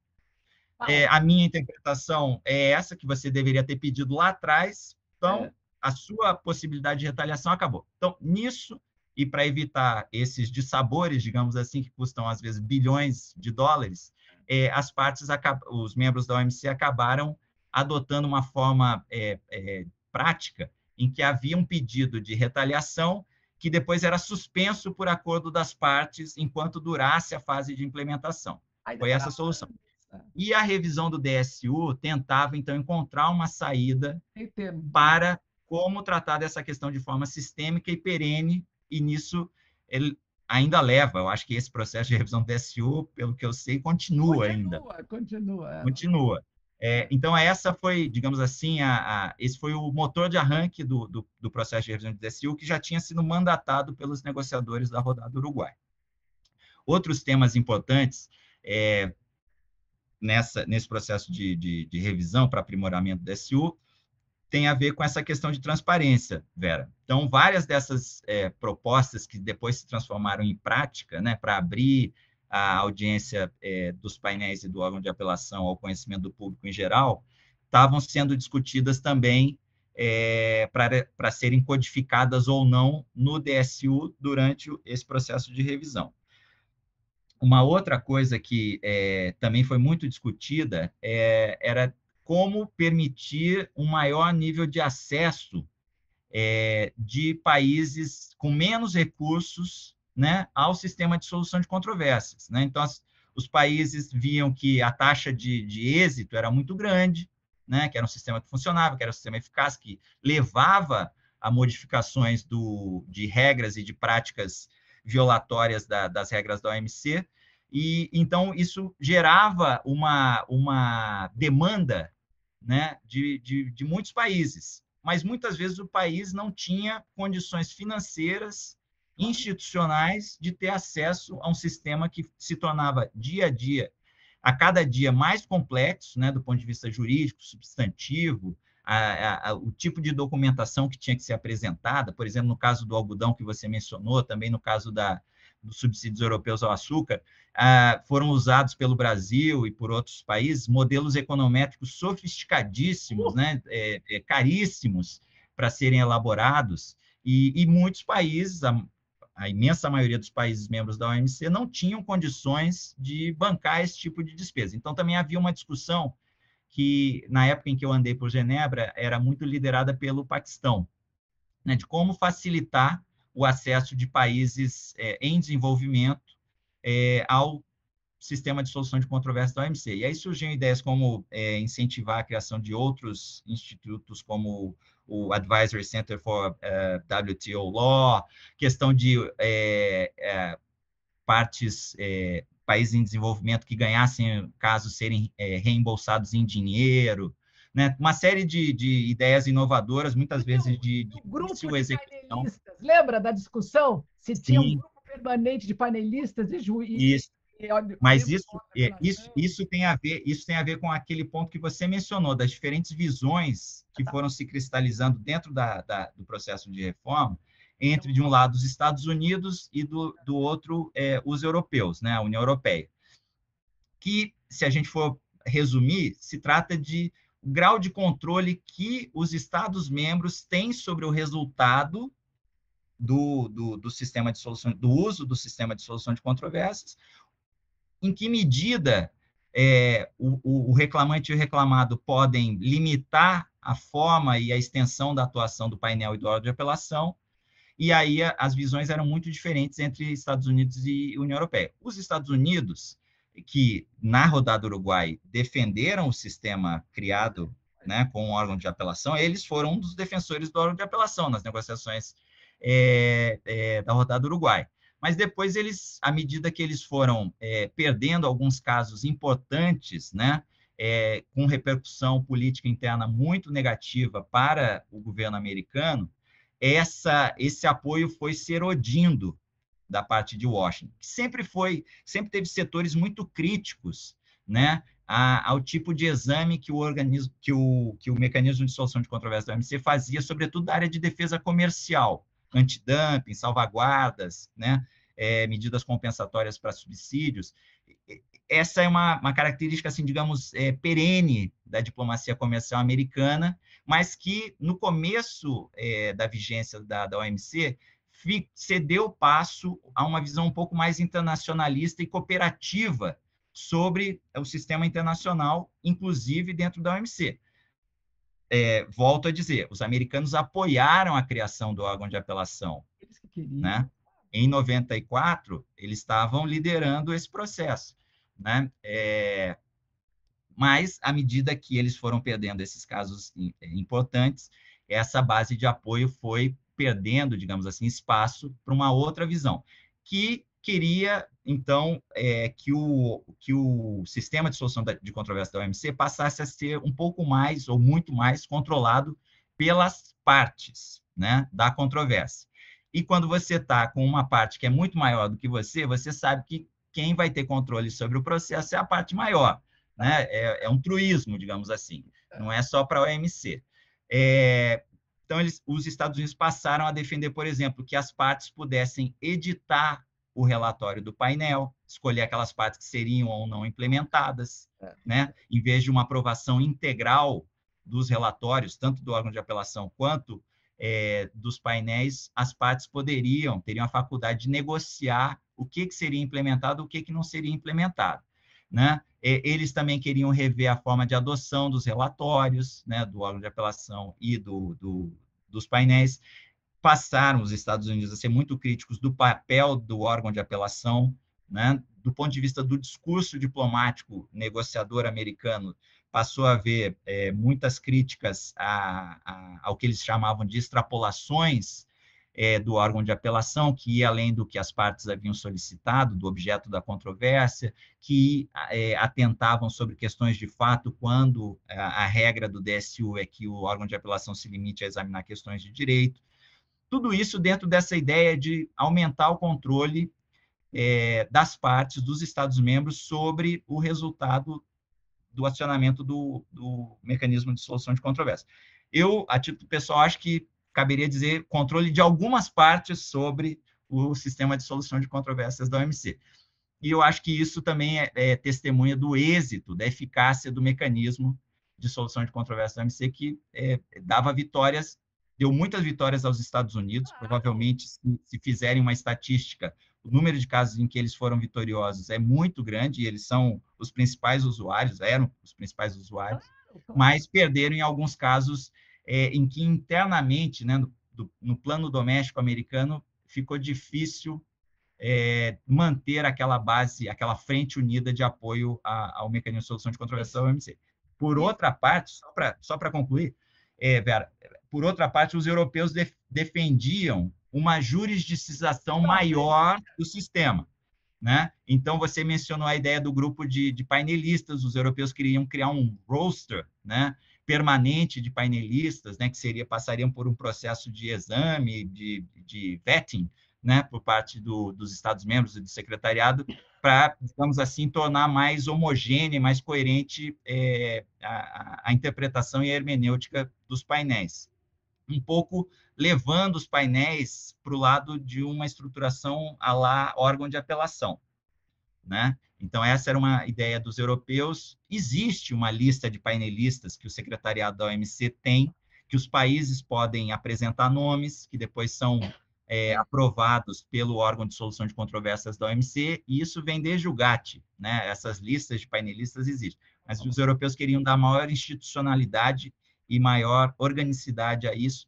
É, a minha interpretação é essa, que você deveria ter pedido lá atrás. Então, é a sua possibilidade de retaliação acabou. Então, nisso, e para evitar esses dissabores, digamos assim, que custam às vezes bilhões de dólares, é, as partes, os membros da OMC acabaram adotando uma forma é, é, prática em que havia um pedido de retaliação que depois era suspenso por acordo das partes enquanto durasse a fase de implementação. Foi essa a solução. E a revisão do DSU tentava, então, encontrar uma saída para como tratar dessa questão de forma sistêmica e perene, e nisso ele ainda leva. Eu acho que esse processo de revisão do DSU, pelo que eu sei, continua, continua ainda. Continua, é. continua. É, então, essa foi, digamos assim, a, a, esse foi o motor de arranque do, do, do, processo de revisão do DSU, que já tinha sido mandatado pelos negociadores da rodada Uruguai. Outros temas importantes é, nessa, nesse processo de, de, de revisão para aprimoramento do DSU tem a ver com essa questão de transparência, Vera. Então, várias dessas é, propostas que depois se transformaram em prática, né, para abrir a audiência é, dos painéis e do órgão de apelação ao conhecimento do público em geral, estavam sendo discutidas também é, para serem codificadas ou não no DSU durante esse processo de revisão. Uma outra coisa que é, também foi muito discutida é, era como permitir um maior nível de acesso é, de países com menos recursos né, ao sistema de solução de controvérsias. Né? Então, as, os países viam que a taxa de, de êxito era muito grande, né, que era um sistema que funcionava, que era um sistema eficaz, que levava a modificações do, de regras e de práticas violatórias da, das regras da OMC, e então isso gerava uma, uma demanda né, de, de, de muitos países, mas muitas vezes o país não tinha condições financeiras, institucionais, de ter acesso a um sistema que se tornava dia a dia, a cada dia mais complexo, né, do ponto de vista jurídico, substantivo, a, a, o tipo de documentação que tinha que ser apresentada, por exemplo, no caso do algodão que você mencionou, também no caso da, dos subsídios europeus ao açúcar, ah, foram usados pelo Brasil e por outros países modelos econométricos sofisticadíssimos, né, é, é, caríssimos para serem elaborados, e, e muitos países, a, a, imensa maioria dos países membros da OMC, não tinham condições de bancar esse tipo de despesa. Então, também havia uma discussão que, na época em que eu andei por Genebra, era muito liderada pelo Paquistão, né, de como facilitar o acesso de países é, em desenvolvimento é, ao sistema de solução de controvérsia da OMC. E aí surgiram ideias como é, incentivar a criação de outros institutos, como o Advisory Center for uh, é, WTO Law, questão de é, é, partes, é, países em desenvolvimento que ganhassem casos serem reembolsados em dinheiro, né? uma série de, de ideias inovadoras, muitas vezes de, de grupo de execução. painelistas. Lembra da discussão? Se tinha Sim. um grupo permanente de painelistas e juízes. Mas isso, é, isso, isso, tem a ver, isso tem a ver com aquele ponto que você mencionou, das diferentes visões que foram se cristalizando dentro da, da, do processo de reforma, entre, de um lado, os Estados Unidos e, do, do outro, é, os europeus, né, a União Europeia. Que, se a gente for resumir, se trata de o grau de controle que os Estados-membros têm sobre o resultado do, do, do, sistema de solução, do uso do sistema de solução de controvérsias, em que medida é, o, o, reclamante e o reclamado podem limitar a forma e a extensão da atuação do painel e do órgão de apelação, e aí as visões eram muito diferentes entre Estados Unidos e União Europeia. Os Estados Unidos, que na rodada Uruguai defenderam o sistema criado né, com o órgão de apelação, eles foram um dos defensores do órgão de apelação nas negociações é, é, da rodada Uruguai mas depois eles, à medida que eles foram é, perdendo alguns casos importantes, né, é, com repercussão política interna muito negativa para o governo americano, essa, esse apoio foi se erodindo da parte de Washington, que sempre foi, sempre teve setores muito críticos, né, a, ao tipo de exame que o organismo, que o, que o mecanismo de solução de controvérsia da OMC fazia, sobretudo da área de defesa comercial, antidumping, salvaguardas, né? É, medidas compensatórias para subsídios. Essa é uma, uma característica, assim, digamos, é, perene da diplomacia comercial americana, mas que, no começo é, da vigência da, da OMC, cedeu passo a uma visão um pouco mais internacionalista e cooperativa sobre o sistema internacional, inclusive dentro da OMC é, volto a dizer, os americanos apoiaram a criação do órgão de apelação. Né? Em 94, eles estavam liderando esse processo. Né? É, mas, à medida que eles foram perdendo esses casos é, importantes, essa base de apoio foi perdendo, digamos assim, espaço para uma outra visão, que queria, então, é, que, o, que o sistema de solução de controvérsia da OMC passasse a ser um pouco mais, ou muito mais, controlado pelas partes né, da controvérsia. E quando você está com uma parte que é muito maior do que você, você sabe que quem vai ter controle sobre o processo é a parte maior. Né? É, é um truísmo, digamos assim. Não é só para a OMC. É, então, eles, os Estados Unidos passaram a defender, por exemplo, que as partes pudessem editar o relatório do painel, escolher aquelas partes que seriam ou não implementadas, é. né? Em vez de uma aprovação integral dos relatórios, tanto do órgão de apelação quanto é, dos painéis, as partes poderiam, teriam a faculdade de negociar o que, que seria implementado, o que, que não seria implementado. Né? Eles também queriam rever a forma de adoção dos relatórios, né, do órgão de apelação e do, do, dos painéis passaram os Estados Unidos a ser muito críticos do papel do órgão de apelação, né? do ponto de vista do discurso diplomático negociador americano, passou a haver é, muitas críticas a, a, ao que eles chamavam de extrapolações é, do órgão de apelação, que ia além do que as partes haviam solicitado, do objeto da controvérsia, que é, atentavam sobre questões de fato, quando a, a regra do DSU é que o órgão de apelação se limite a examinar questões de direito. Tudo isso dentro dessa ideia de aumentar o controle é, das partes, dos Estados-membros, sobre o resultado do acionamento do, do, mecanismo de solução de controvérsia. Eu, a título pessoal, acho que caberia dizer controle de algumas partes sobre o sistema de solução de controvérsias da OMC. E eu acho que isso também é, é testemunha do êxito, da eficácia do mecanismo de solução de controvérsias da OMC, que é, dava vitórias deu muitas vitórias aos Estados Unidos. Provavelmente, se, se, fizerem uma estatística, o número de casos em que eles foram vitoriosos é muito grande, e eles são os principais usuários, eram os principais usuários, mas perderam em alguns casos é, em que internamente, né, no, do, no, plano doméstico americano, ficou difícil é, manter aquela base, aquela frente unida de apoio a, ao mecanismo de solução de controvérsia da OMC. Por outra parte, só para concluir, é, Vera, por outra parte, os europeus def defendiam uma jurisdicização maior do sistema. Né? Então, você mencionou a ideia do grupo de, de, painelistas, os europeus queriam criar um roster, né? permanente de painelistas, né, que seria passariam por um processo de exame, de, de vetting, né, por parte do, dos Estados-membros e do secretariado, para, digamos assim, tornar mais homogênea, mais coerente é, a, a, interpretação e a hermenêutica dos painéis. Um pouco levando os painéis para o lado de uma estruturação a lá órgão de apelação. Né? Então, essa era uma ideia dos europeus. Existe uma lista de painelistas que o secretariado da OMC tem, que os países podem apresentar nomes, que depois são é, aprovados pelo órgão de solução de controvérsias da OMC, e isso vem desde o GATT, né? Essas listas de painelistas existem. Mas os europeus queriam dar maior institucionalidade e maior organicidade a isso,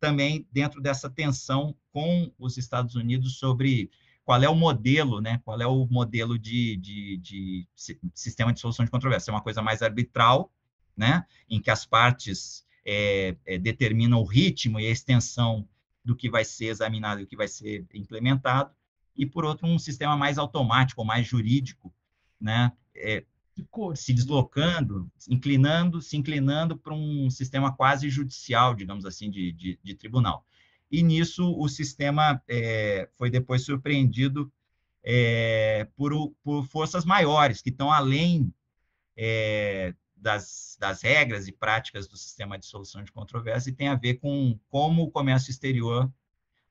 também dentro dessa tensão com os Estados Unidos sobre qual é o modelo, né? Qual é o modelo de, de, de sistema de solução de controvérsia? É uma coisa mais arbitral, né? Em que as partes é, é, determinam o ritmo e a extensão do que vai ser examinado e o que vai ser implementado, e por outro um sistema mais automático, mais jurídico, né? É, se deslocando, inclinando, se inclinando para um sistema quase judicial, digamos assim, de, de, de tribunal e nisso o sistema é, foi depois surpreendido é, por, por, forças maiores, que estão além é, das, das, regras e práticas do sistema de solução de controvérsia e tem a ver com como o comércio exterior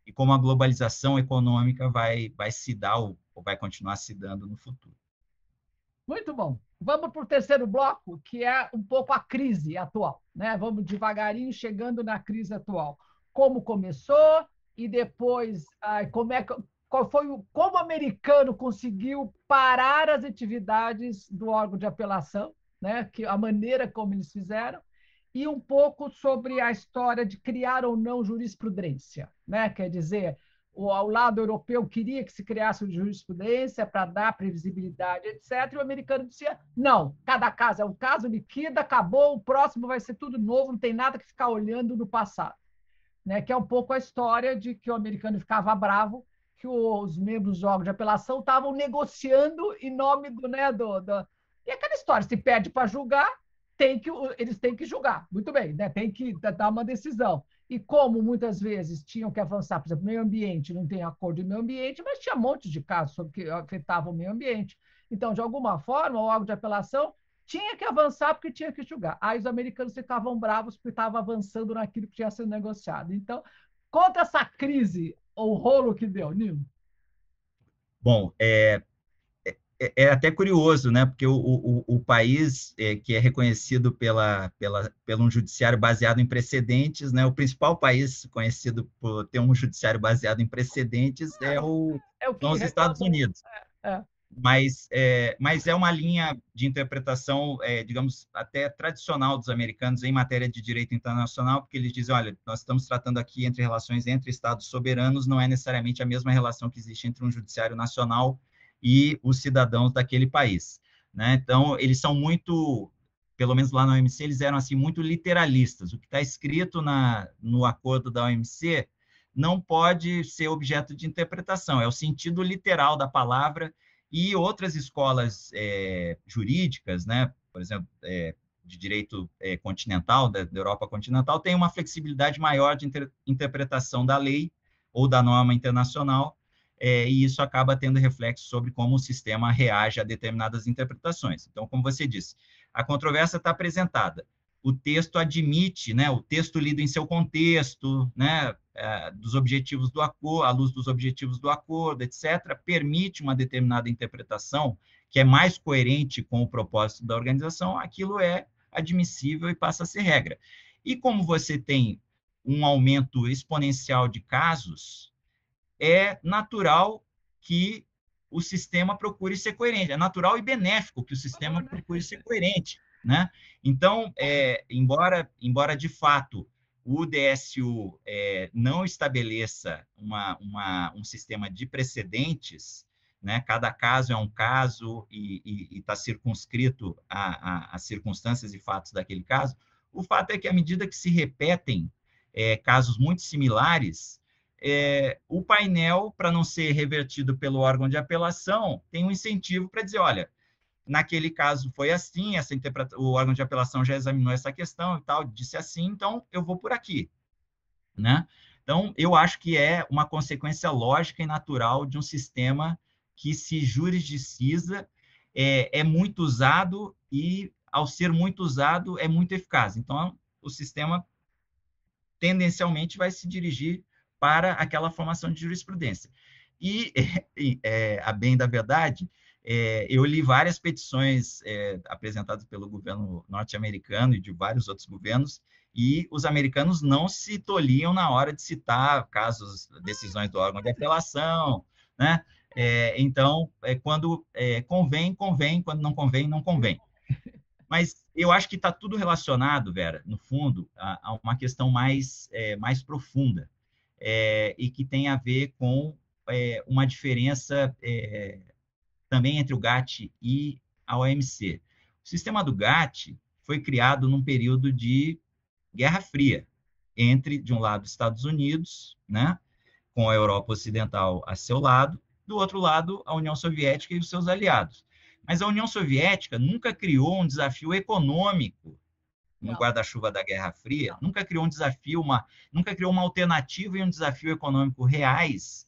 e como a globalização econômica vai, vai se dar ou vai continuar se dando no futuro. Muito bom. Vamos para o terceiro bloco, que é um pouco a crise atual. Né? Vamos devagarinho chegando na crise atual como começou e depois ah, como é qual foi o como o americano conseguiu parar as atividades do órgão de apelação, né? Que a maneira como eles fizeram e um pouco sobre a história de criar ou não jurisprudência, né? Quer dizer, o ao lado europeu queria que se criasse jurisprudência para dar previsibilidade, etc. E o americano dizia: não, cada caso é um caso, liquida, acabou, o próximo vai ser tudo novo, não tem nada que ficar olhando no passado né, que é um pouco a história de que o americano ficava bravo que os membros do órgão de apelação estavam negociando em nome do, né, do, do... E aquela história, se pede para julgar, tem que, eles têm que julgar. Muito bem, né? tem que dar uma decisão. E como muitas vezes tinham que avançar, por exemplo, meio ambiente, não tem acordo de meio ambiente, mas tinha um monte de casos sobre que afetavam o meio ambiente. Então, de alguma forma, o órgão de apelação tinha que avançar porque tinha que julgar. Aí os americanos ficavam bravos porque estava avançando naquilo que tinha sido negociado. Então, conta essa crise, o rolo que deu, Nilo. Bom, é, é, é, até curioso, né? Porque o, o, o país é, que é reconhecido pela, pela, pelo um judiciário baseado em precedentes, né? O principal país conhecido por ter um judiciário baseado em precedentes é o, é o são os Estados Unidos. É, é mas é, mas é uma linha de interpretação, é, digamos, até tradicional dos americanos em matéria de direito internacional, porque eles dizem, olha, nós estamos tratando aqui entre relações entre estados soberanos, não é necessariamente a mesma relação que existe entre um judiciário nacional e os cidadãos daquele país. Né? Então, eles são muito, pelo menos lá na OMC, eles eram assim muito literalistas. O que está escrito na, no acordo da OMC não pode ser objeto de interpretação, é o sentido literal da palavra e outras escolas é, jurídicas, né, por exemplo, é, de direito é, continental, da, da, Europa continental, têm uma flexibilidade maior de inter, interpretação da lei ou da norma internacional, é, e isso acaba tendo reflexo sobre como o sistema reage a determinadas interpretações. Então, como você disse, a controvérsia está apresentada, o texto admite, né, o texto lido em seu contexto, né, é, dos objetivos do acordo, à luz dos objetivos do acordo, etc., permite uma determinada interpretação que é mais coerente com o propósito da organização, aquilo é admissível e passa a ser regra. E como você tem um aumento exponencial de casos, é natural que o sistema procure ser coerente. É natural e benéfico que o sistema procure ser coerente. Né? Então, é, embora, embora de fato o DSU é, não estabeleça uma, uma, um sistema de precedentes, né? cada caso é um caso e está circunscrito às circunstâncias e fatos daquele caso, o fato é que, à medida que se repetem é, casos muito similares, é, o painel, para não ser revertido pelo órgão de apelação, tem um incentivo para dizer: olha, naquele caso foi assim, essa o órgão de apelação já examinou essa questão e tal, disse assim, então eu vou por aqui, né? Então, eu acho que é uma consequência lógica e natural de um sistema que se juridiciza, é, é muito usado e, ao ser muito usado, é muito eficaz. Então, o sistema tendencialmente vai se dirigir para aquela formação de jurisprudência. E, é, a bem da verdade, é, eu li várias petições é, apresentadas pelo governo norte-americano e de vários outros governos, e os americanos não se tolhiam na hora de citar casos, decisões do órgão de apelação, né? É, então, é, quando é, convém, convém, quando não convém, não convém. Mas eu acho que está tudo relacionado, Vera, no fundo, a, a uma questão mais, é, mais profunda é, e que tem a ver com é, uma diferença também entre o GATT e a OMC. O sistema do GATT foi criado num período de Guerra Fria entre, de um lado, Estados Unidos, né, com a Europa Ocidental a seu lado, do outro lado, a União Soviética e os seus aliados. Mas a União Soviética nunca criou um desafio econômico no guarda-chuva da Guerra Fria, nunca criou um desafio, uma, nunca criou uma alternativa e um desafio econômico reais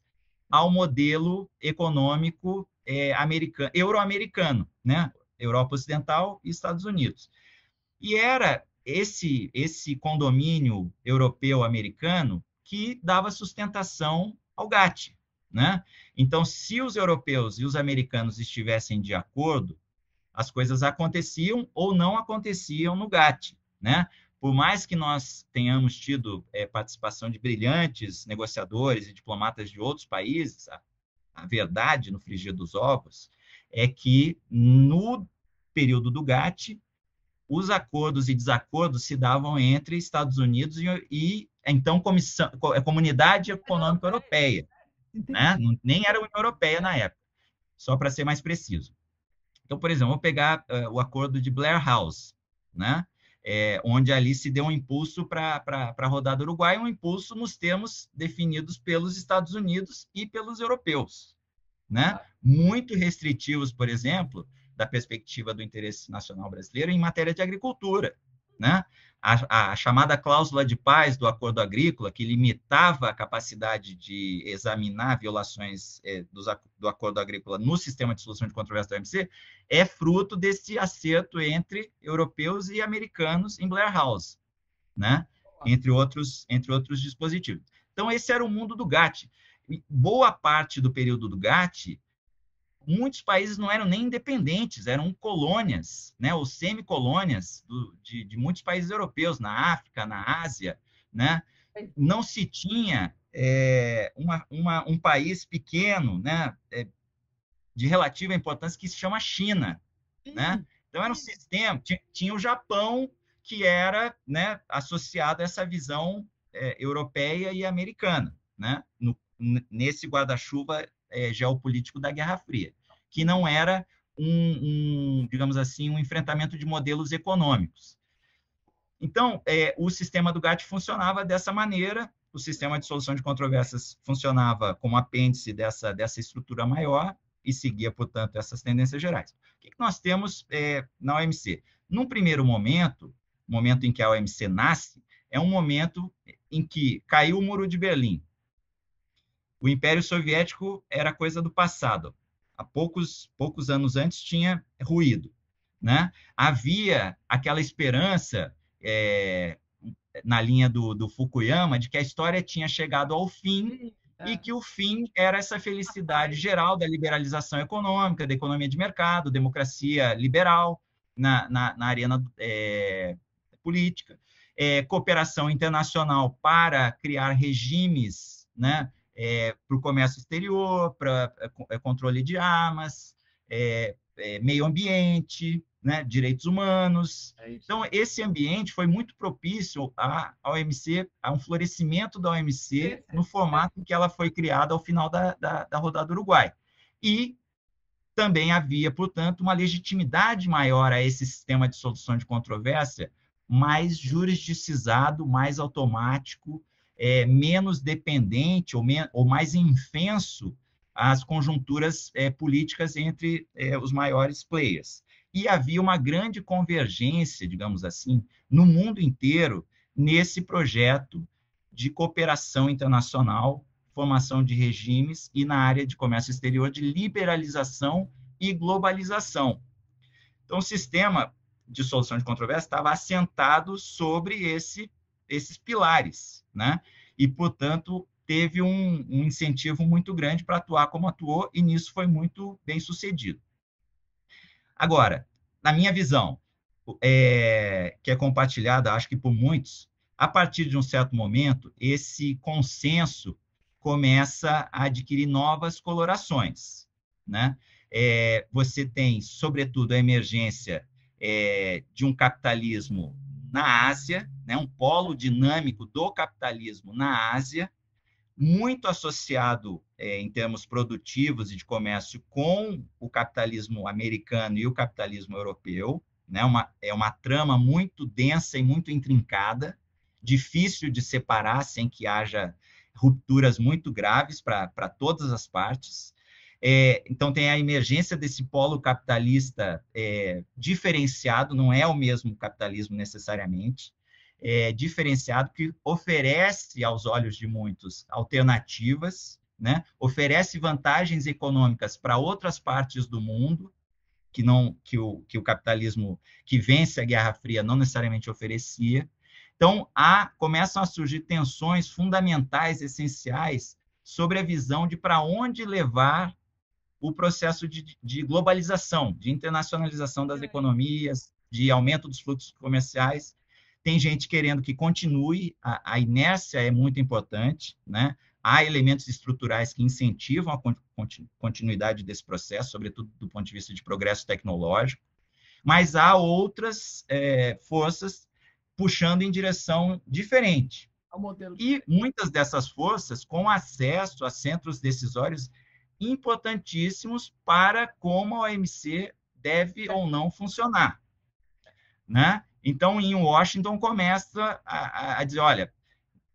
ao modelo econômico é, americano, euro-americano, né? Europa Ocidental e Estados Unidos. E era esse, esse condomínio europeu-americano que dava sustentação ao GATT. Né? Então, se os europeus e os americanos estivessem de acordo, as coisas aconteciam ou não aconteciam no GATT. Né? Por mais que nós tenhamos tido é, participação de brilhantes negociadores e diplomatas de outros países, a, a verdade no frigir dos ovos é que no período do GATT os acordos e desacordos se davam entre Estados Unidos e, e então comissão, é, Comunidade Econômica Europeia, né? nem era a União Europeia na época, só para ser mais preciso. Então, por exemplo, vou pegar uh, o acordo de Blair House, né? É, onde ali se deu um impulso para a rodada uruguaia, um impulso nos termos definidos pelos Estados Unidos e pelos europeus, né? Muito restritivos, por exemplo, da perspectiva do interesse nacional brasileiro em matéria de agricultura. Né? A, a, chamada cláusula de paz do acordo agrícola, que limitava a capacidade de examinar violações é, dos, do acordo agrícola no sistema de solução de controvérsia do OMC, é fruto desse acerto entre europeus e americanos em Blair House, né? entre, outros, entre outros dispositivos. Então, esse era o mundo do GATT. Boa parte do período do GATT muitos países não eram nem independentes, eram colônias, né, ou semicolônias de, de muitos países europeus, na África, na Ásia, né? Não se tinha é, uma, uma, um país pequeno, né, é, de relativa importância que se chama China, né? Então era um sistema, tinha, tinha o Japão que era, né, associado a essa visão é, europeia e americana, né? No, nesse guarda-chuva é, geopolítico da Guerra Fria, que não era um, um, digamos assim, um enfrentamento de modelos econômicos. Então, é, o sistema do GATT funcionava dessa maneira, o sistema de solução de controvérsias funcionava como apêndice dessa, dessa estrutura maior e seguia, portanto, essas tendências gerais. O que, nós temos é, na OMC? Num primeiro momento, momento em que a OMC nasce, é um momento em que caiu o Muro de Berlim, o Império Soviético era coisa do passado. Há poucos, poucos anos antes tinha ruído. Né? Havia aquela esperança é, na linha do, do, Fukuyama de que a história tinha chegado ao fim e que o fim era essa felicidade geral da liberalização econômica, da economia de mercado, democracia liberal na, na, na arena é, política, é, cooperação internacional para criar regimes né, é, para o comércio exterior, para é, é, controle de armas, é, é, meio ambiente, né, direitos humanos. Então, esse ambiente foi muito propício à OMC, a um florescimento da OMC no formato em que ela foi criada ao final da, da, da rodada do Uruguai. E também havia, portanto, uma legitimidade maior a esse sistema de solução de controvérsia, mais jurisdicizado, mais automático, é, menos dependente ou, men ou mais infenso às conjunturas é, políticas entre é, os maiores players. e havia uma grande convergência, digamos assim, no mundo inteiro nesse projeto de cooperação internacional, formação de regimes e na área de comércio exterior de liberalização e globalização. Então, o sistema de solução de controvérsia estava assentado sobre esse, esses pilares, né? E, portanto, teve um, um incentivo muito grande para atuar como atuou, e nisso foi muito bem sucedido. Agora, na minha visão, é, que é compartilhada, acho que por muitos, a partir de um certo momento, esse consenso começa a adquirir novas colorações. Né? É, você tem, sobretudo, a emergência é, de um capitalismo na Ásia, né? um polo dinâmico do capitalismo na Ásia, muito associado é, em termos produtivos e de comércio com o capitalismo americano e o capitalismo europeu. Né? Uma, é uma trama muito densa e muito intrincada, difícil de separar sem que haja rupturas muito graves para todas as partes. É, então, tem a emergência desse polo capitalista é, diferenciado, não é o mesmo capitalismo necessariamente, é, diferenciado, que oferece aos olhos de muitos alternativas, né? oferece vantagens econômicas para outras partes do mundo, que não que o, que o capitalismo que vence a Guerra Fria não necessariamente oferecia. Então, há, começam a surgir tensões fundamentais, essenciais, sobre a visão de para onde levar o processo de, de, globalização, de internacionalização das economias, de aumento dos fluxos comerciais. Tem gente querendo que continue, a, a inércia é muito importante, né? Há elementos estruturais que incentivam a continuidade desse processo, sobretudo do ponto de vista de progresso tecnológico, mas há outras é, forças puxando em direção diferente. E muitas dessas forças com acesso a centros decisórios importantíssimos para como a OMC deve ou não funcionar. Né? Então, em Washington, começa a, a dizer, olha,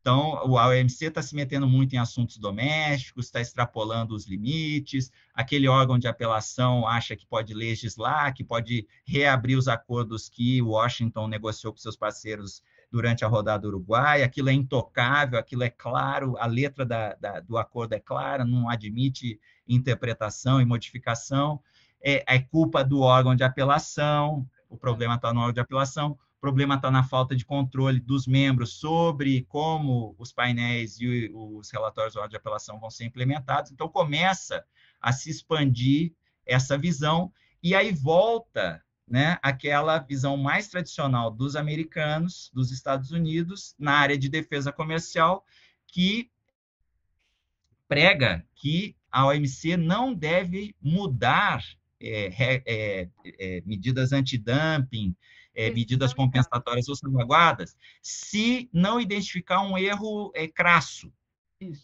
então, a OMC está se metendo muito em assuntos domésticos, está extrapolando os limites, aquele órgão de apelação acha que pode legislar, que pode reabrir os acordos que Washington negociou com seus parceiros durante a rodada uruguaia, aquilo é intocável, aquilo é claro, a letra da, da, do acordo é clara, não admite interpretação e modificação, é, é culpa do órgão de apelação, o problema está no órgão de apelação, o problema está na falta de controle dos membros sobre como os painéis e os relatórios de apelação vão ser implementados. Então, começa a se expandir essa visão, e aí volta né, aquela visão mais tradicional dos americanos, dos Estados Unidos, na área de defesa comercial, que prega que a OMC não deve mudar é, é, é, medidas antidumping, é, medidas compensatórias ou salvaguardas, se não identificar um erro é, crasso.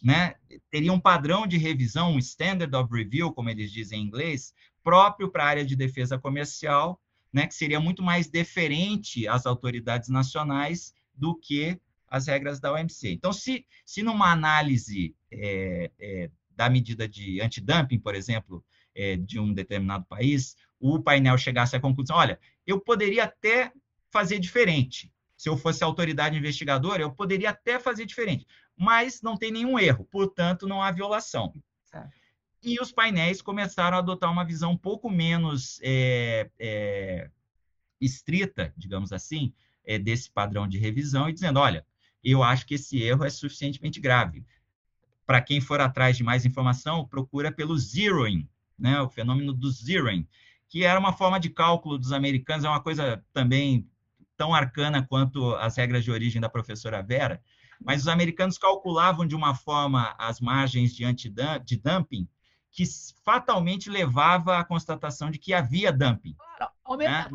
Né? Teria um padrão de revisão, um standard of review, como eles dizem em inglês, próprio para a área de defesa comercial, né, que seria muito mais deferente às autoridades nacionais do que as regras da OMC. Então, se, se numa análise é, é, da medida de antidumping, por exemplo, é, de um determinado país, o painel chegasse à conclusão: olha, eu poderia até fazer diferente. Se eu fosse autoridade investigadora, eu poderia até fazer diferente, mas não tem nenhum erro, portanto, não há violação. Certo. E os painéis começaram a adotar uma visão um pouco menos é, é, estrita, digamos assim, é, desse padrão de revisão e dizendo: olha, eu acho que esse erro é suficientemente grave. Para quem for atrás de mais informação, procura pelo zeroing, né, o fenômeno do zeroing, que era uma forma de cálculo dos americanos, é uma coisa também tão arcana quanto as regras de origem da professora Vera, mas os americanos calculavam de uma forma as margens de, dumping que fatalmente levava à constatação de que havia dumping. Claro, né?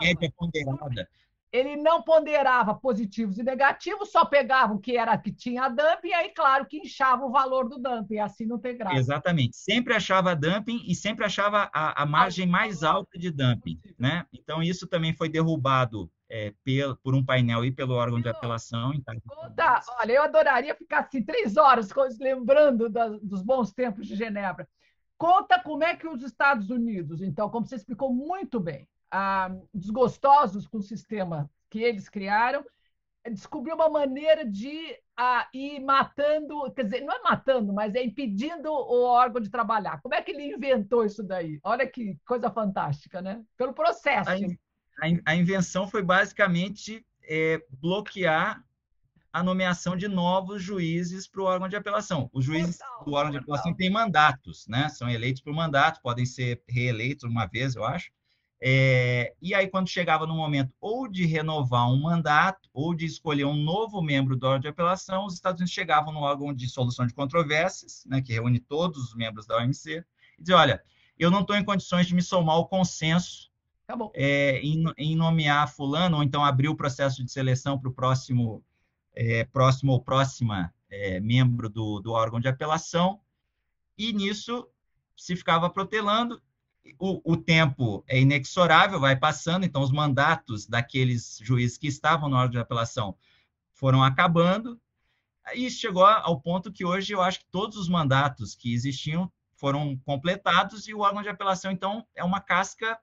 Média ponderada ele não ponderava positivos e negativos, só pegava o que era que tinha dumping, e aí, claro, que inchava o valor do dumping, assim não tem graça. Exatamente. Sempre achava dumping e sempre achava a, a margem mais alta de dumping. Né? Então, isso também foi derrubado é, pelo, por um painel e pelo órgão de apelação. Conta, olha, eu adoraria ficar assim três horas lembrando dos bons tempos de Genebra. Conta como é que os Estados Unidos, então, como você explicou muito bem, ah, desgostosos com o sistema que eles criaram, descobriu uma maneira de ah, ir matando, quer dizer, não é matando, mas é impedindo o órgão de trabalhar. Como é que ele inventou isso daí? Olha que coisa fantástica, né? Pelo processo. A, a, a invenção foi basicamente é, bloquear a nomeação de novos juízes para o órgão de apelação. Os juízes do órgão de apelação têm mandatos, né? São eleitos por mandato, podem ser reeleitos uma vez, eu acho. É, e aí, quando chegava no momento ou de renovar um mandato ou de escolher um novo membro do órgão de apelação, os Estados Unidos chegavam no órgão de solução de controvérsias, né, que reúne todos os membros da OMC, e diziam, olha, eu não estou em condições de me somar ao consenso é, em, em, nomear fulano, ou então abrir o processo de seleção para o próximo, é, próximo ou próxima é, membro do, do órgão de apelação, e nisso se ficava protelando, o, o, tempo é inexorável, vai passando, então os mandatos daqueles juízes que estavam na hora de apelação foram acabando, e chegou ao ponto que hoje eu acho que todos os mandatos que existiam foram completados e o órgão de apelação, então, é uma casca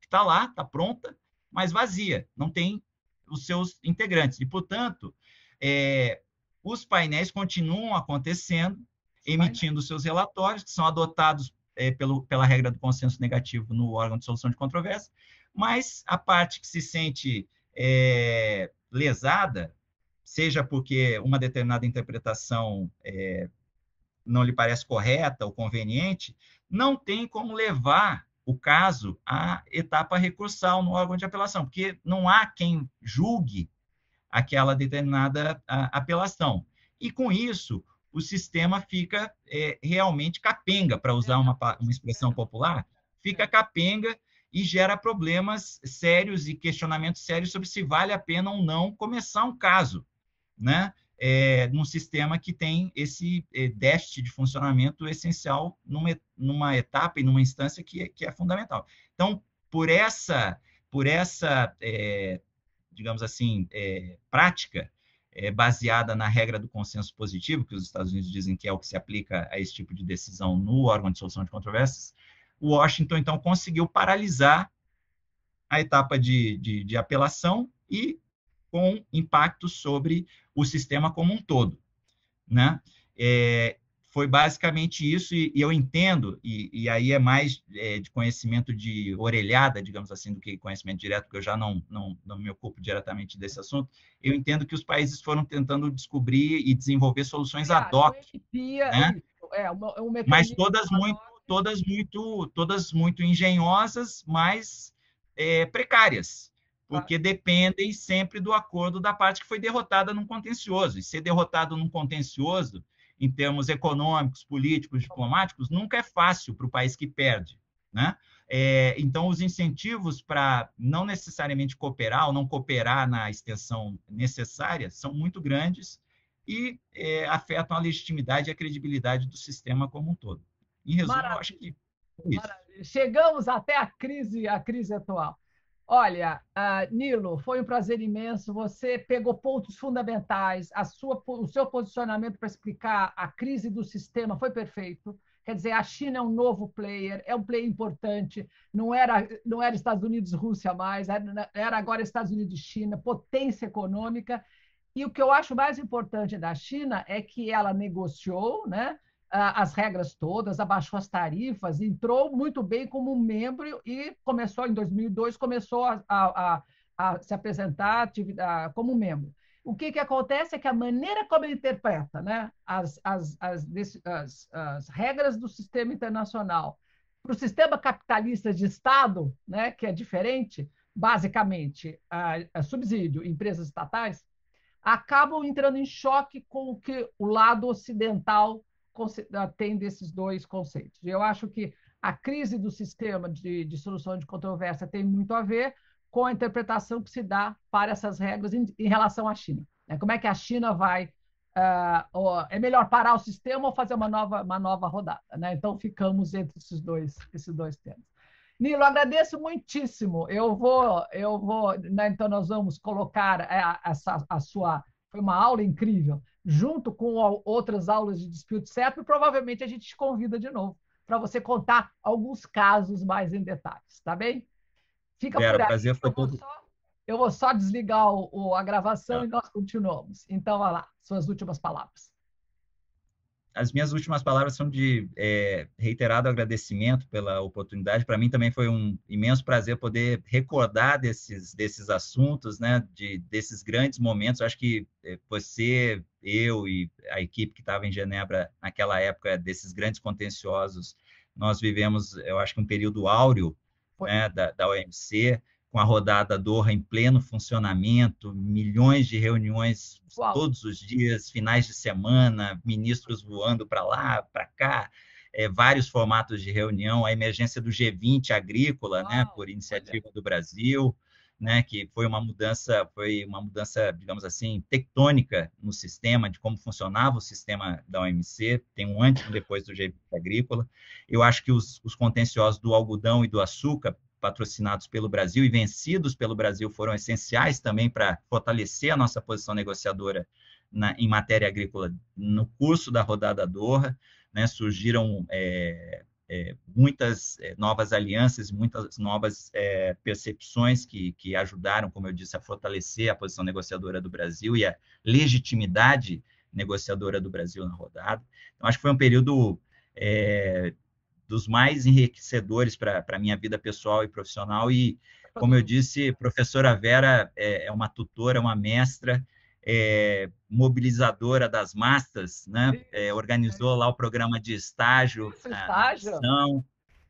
que está lá, está pronta, mas vazia, não tem os seus integrantes. E, portanto, é, os painéis continuam acontecendo, emitindo seus relatórios, que são adotados é, pelo, pela regra do consenso negativo no órgão de solução de controvérsia, mas a parte que se sente é, lesada, seja porque uma determinada interpretação é, não lhe parece correta ou conveniente, não tem como levar o caso à etapa recursal no órgão de apelação, porque não há quem julgue aquela determinada apelação. E com isso, o sistema fica é, realmente capenga, para usar uma, uma expressão popular, fica capenga e gera problemas sérios e questionamentos sérios sobre se vale a pena ou não começar um caso, né? É, num sistema que tem esse é, déficit de funcionamento essencial numa, numa etapa e numa instância que, é, que é fundamental. Então, por essa, por essa é, digamos assim, é, prática, é, baseada na regra do consenso positivo, que os Estados Unidos dizem que é o que se aplica a esse tipo de decisão no órgão de solução de controvérsias, Washington, então, conseguiu paralisar a etapa de, de, de apelação e com impacto sobre o sistema como um todo. Né? É, foi basicamente isso, e, e eu entendo, e, e, aí é mais é, de conhecimento de orelhada, digamos assim, do que conhecimento direto, porque eu já não, não, não me ocupo diretamente desse assunto, eu entendo que os países foram tentando descobrir e desenvolver soluções ad hoc. Né? É, uma, um mas todas muito, todas muito, todas muito engenhosas, mas é, precárias, porque dependem sempre do acordo da parte que foi derrotada num contencioso. E ser derrotado num contencioso em termos econômicos, políticos, diplomáticos, nunca é fácil para o país que perde. Né? É, então, os incentivos para não necessariamente cooperar ou não cooperar na extensão necessária são muito grandes e é, afetam a legitimidade e a credibilidade do sistema como um todo. Em resumo, Maravilha. eu acho que é. Chegamos até a crise, a crise atual. Olha, uh, Nilo, foi um prazer imenso. Você pegou pontos fundamentais, a sua, o seu posicionamento para explicar a crise do sistema foi perfeito. Quer dizer, a China é um novo player, é um player importante. Não era, não era Estados Unidos Rússia mais, era agora Estados Unidos e China, potência econômica. E o que eu acho mais importante da China é que ela negociou, né? As regras todas, abaixou as tarifas, entrou muito bem como membro e começou, em 2002, começou a, a, a se apresentar como membro. O que, que acontece é que a maneira como ele interpreta né, as, as, as, as, as regras do sistema internacional para o sistema capitalista de Estado, né, que é diferente, basicamente, a, a subsídio, empresas estatais, acabam entrando em choque com o que o lado ocidental tem desses dois conceitos. Eu acho que a crise do sistema de, de solução de controvérsia tem muito a ver com a interpretação que se dá para essas regras em, em relação à China. Né? Como é que a China vai. Uh, é melhor parar o sistema ou fazer uma nova, uma nova rodada? Né? Então, ficamos entre esses dois, esses dois temas. Nilo, agradeço muitíssimo. Eu vou, eu vou, né, então nós vamos colocar a, essa, a sua, foi uma aula incrível junto com outras aulas de dispute certo, e provavelmente a gente te convida de novo para você contar alguns casos mais em detalhes, tá bem? Fica Vera, por aí. Prazer foi eu, vou só, eu vou só desligar o, o a gravação é. e nós continuamos. Então, vai lá, suas últimas palavras as minhas últimas palavras são de é, reiterado agradecimento pela oportunidade. Para mim também foi um imenso prazer poder recordar desses, desses assuntos, né, de, desses grandes momentos. Eu acho que é, você, eu e a equipe que estava em Genebra naquela época, desses grandes contenciosos, nós vivemos, eu acho que um período áureo né, da, da OMC, com a rodada Doha em pleno funcionamento, milhões de reuniões Uau. todos os dias, finais de semana, ministros voando para lá, para cá, é, vários formatos de reunião, a emergência do G20 agrícola, né, por iniciativa Olha. do Brasil, né, que foi uma mudança, foi uma mudança, digamos assim, tectônica no sistema de como funcionava o sistema da OMC, tem um antes e depois do G20 agrícola. Eu acho que os, os contenciosos do algodão e do açúcar patrocinados pelo Brasil e vencidos pelo Brasil foram essenciais também para fortalecer a nossa posição negociadora na, em matéria agrícola no curso da rodada Doha. Né, surgiram é, é, muitas é, novas alianças, muitas novas é, percepções que, que ajudaram, como eu disse, a fortalecer a posição negociadora do Brasil e a legitimidade negociadora do Brasil na rodada. Então, acho que foi um período é, dos mais enriquecedores para a minha vida pessoal e profissional. E, como eu disse, professora Vera é, é uma tutora, uma mestra, é, mobilizadora das massas, né? É, organizou lá o programa de estágio, estágio. Ação,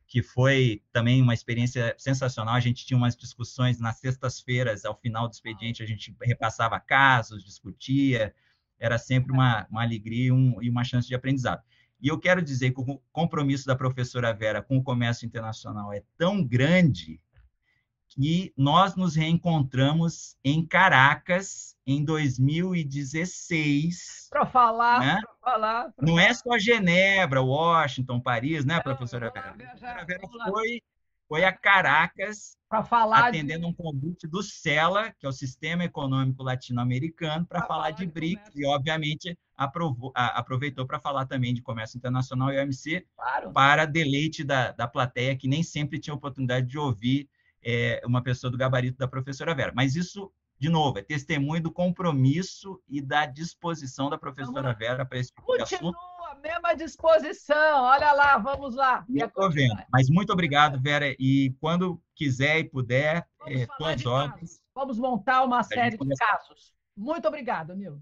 que foi também uma experiência sensacional. A gente tinha umas discussões nas sextas-feiras, ao final do expediente, a gente repassava casos, discutia, era sempre uma, uma alegria e, um, e uma chance de aprendizado. E eu quero dizer que o compromisso da professora Vera com o comércio internacional é tão grande que nós nos reencontramos em Caracas em 2016. Para falar, né? para falar. Pra Não é só Genebra, Washington, Paris, né, professora Vera? A professora Vera foi foi a Caracas para falar atendendo de... um convite do CELA, que é o Sistema Econômico Latino-Americano, para falar, falar de BRICS e, obviamente, aprovou, aproveitou para falar também de comércio internacional e OMC, claro. para deleite da, da plateia, que nem sempre tinha oportunidade de ouvir é, uma pessoa do gabarito da professora Vera. Mas isso, de novo, é testemunho do compromisso e da disposição da professora Vera para esse tipo de assunto mesma disposição. Olha lá, vamos lá. Estou vendo. Mas muito obrigado, Vera. E quando quiser e puder, é, tuas ordens. Vamos montar uma série de casos. Muito obrigado, Nil.